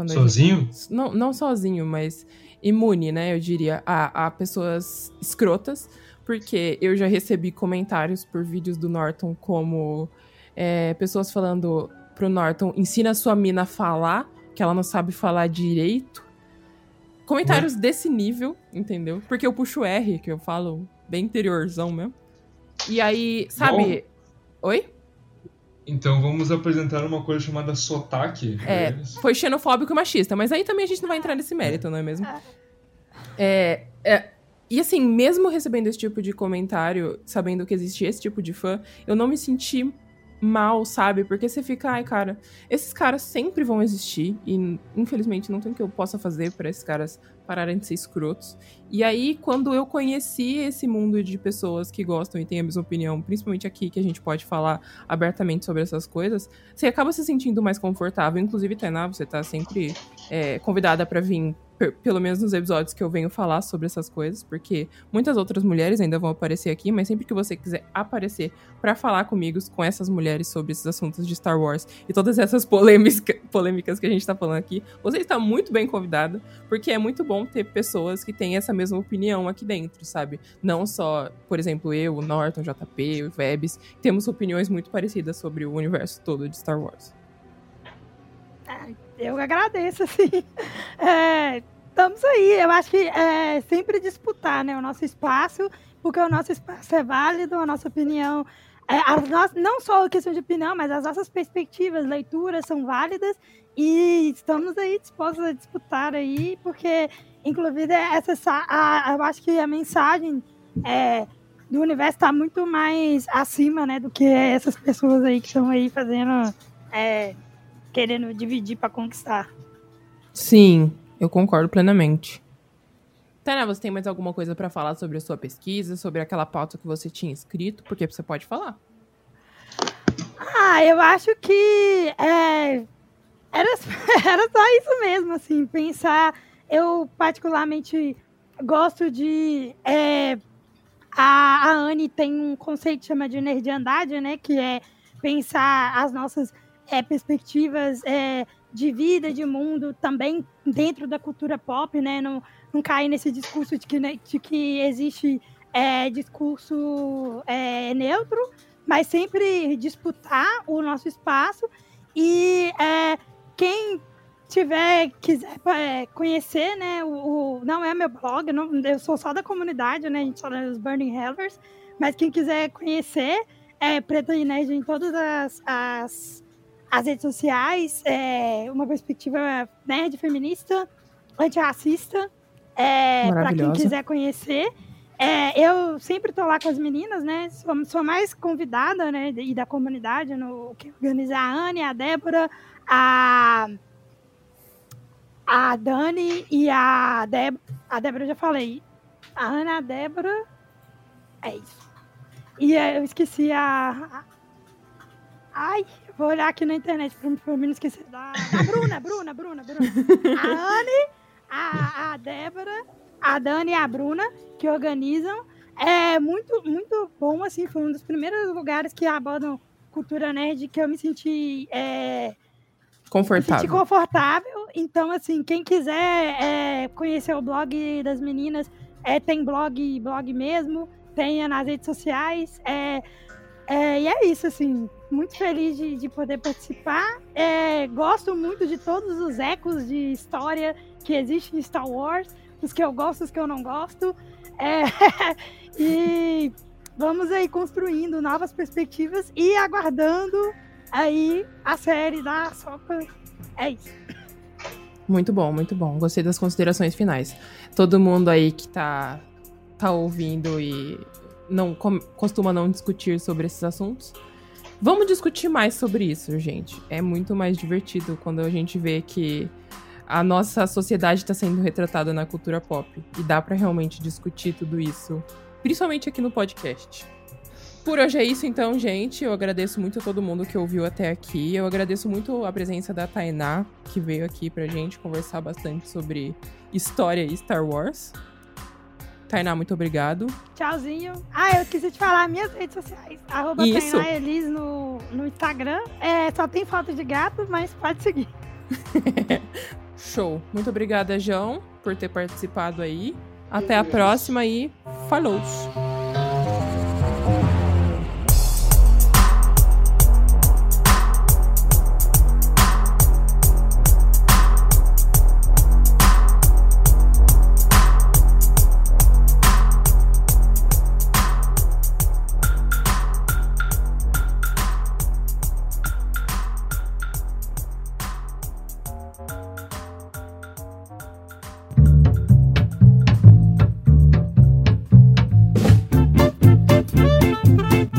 A gente- Sozinho? não, não sozinho, mas imune, né? Eu diria, a, a pessoas escrotas, porque eu já recebi comentários por vídeos do Norton como é, pessoas falando pro Norton, ensina sua mina a falar, que ela não sabe falar direito. Comentários desse nível, entendeu? Porque eu puxo R, que eu falo bem interiorzão mesmo. E aí, sabe. Oi? Então vamos apresentar uma coisa chamada sotaque. É, foi xenofóbico e machista, mas aí também a gente não vai entrar nesse mérito, não é mesmo? É, é, e assim, mesmo recebendo esse tipo de comentário, sabendo que existe esse tipo de fã, eu não me senti mal, sabe? Porque você fica, ai, cara, esses caras sempre vão existir e infelizmente não tem o que eu possa fazer pra esses caras pararem de ser escrotos. E aí, quando eu conheci esse mundo de pessoas que gostam e têm a mesma opinião, principalmente aqui que a gente pode falar abertamente sobre essas coisas, você acaba se sentindo mais confortável. Inclusive, Tainá, você tá sempre é, convidada pra vir, pelo menos nos episódios que eu venho falar sobre essas coisas, porque muitas outras mulheres ainda vão aparecer aqui, mas sempre que você quiser aparecer pra falar comigo, com essas mulheres sobre esses assuntos de Star Wars e todas essas polêmicas, polêmicas que a gente tá falando aqui, você está muito bem convidada, porque é muito bom ter pessoas que têm essa mesma opinião aqui dentro, sabe? Não só, por exemplo, eu, o Norton, o JP, o Vebs, temos opiniões muito parecidas sobre o universo todo de Star Wars. Eu agradeço, assim. É, estamos aí. Eu acho que é sempre disputar né, o nosso espaço, porque o nosso espaço é válido, a nossa opinião. é, as nossas- não só a questão de opinião, mas as nossas perspectivas, leituras são válidas e estamos aí dispostos a disputar aí, porque, inclusive, essa, sa- a- eu acho que a mensagem é, do universo está muito mais acima né, do que essas pessoas aí que estão aí fazendo. é, querendo dividir para conquistar. Sim, eu concordo plenamente. Tainá, você tem mais alguma coisa pra falar sobre a sua pesquisa, sobre aquela pauta que você tinha escrito? Porque você pode falar. Ah, eu acho que é, era, era só isso mesmo, assim, pensar. Eu particularmente gosto de. é, a, a Anne tem um conceito que chama de nerdiandade, né? Que é pensar as nossas é, perspectivas é, de vida, de mundo, também dentro da cultura pop, né? Não, não cair nesse discurso de que, né, de que existe é, discurso é, neutro, mas sempre disputar o nosso espaço e é, quem tiver, quiser é, conhecer, né, o, o, não é meu blog, não, eu sou só da comunidade, né, a gente fala dos Burning Hellers, mas quem quiser conhecer, é Preta e Nerd em todas as, as, as redes sociais, é uma perspectiva nerd, feminista, antirracista, é, para quem quiser conhecer. É, eu sempre tô lá com as meninas, né? Sou, sou mais convidada, né? E da comunidade, no que organiza a Anne, a Débora, a, a Dani e a Débora. A Débora eu já falei. A Ana, a Débora. É isso. E eu esqueci a. a ai, vou olhar aqui na internet pra, pra mim não esquecer. Da, a Bruna, Bruna, Bruna, Bruna. A Anne, a, a Débora a Dani e a Bruna, que organizam. É muito, muito bom, assim, foi um dos primeiros lugares que abordam cultura nerd que eu me senti é, confortável. Me senti confortável. Então, assim, quem quiser é, conhecer o blog das meninas, é, tem blog, blog mesmo, tem nas redes sociais. É, é, e é isso, assim, muito feliz de, de poder participar. É, gosto muito de todos os ecos de história que existem em Star Wars os que eu gosto, os que eu não gosto. É, e vamos aí construindo novas perspectivas e aguardando aí a série da Sopa. É isso. Muito bom, muito bom. Gostei das considerações finais. Todo mundo aí que tá, tá ouvindo e não costuma não discutir sobre esses assuntos. Vamos discutir mais sobre isso, gente. É muito mais divertido quando a gente vê que a nossa sociedade está sendo retratada na cultura pop. E dá para realmente discutir tudo isso, principalmente aqui no podcast. Por hoje é isso, então, gente. Eu agradeço muito a todo mundo que ouviu até aqui. Eu agradeço muito a presença da Tainá, que veio aqui pra gente conversar bastante sobre história e Star Wars. Tainá, muito obrigado. Tchauzinho. Ah, eu esqueci de falar minhas redes sociais. Arroba Isso. Tainá Elis no, no Instagram. É, só tem foto de gato, mas pode seguir. Show. Muito obrigada, João, por ter participado aí. Até a próxima e falou!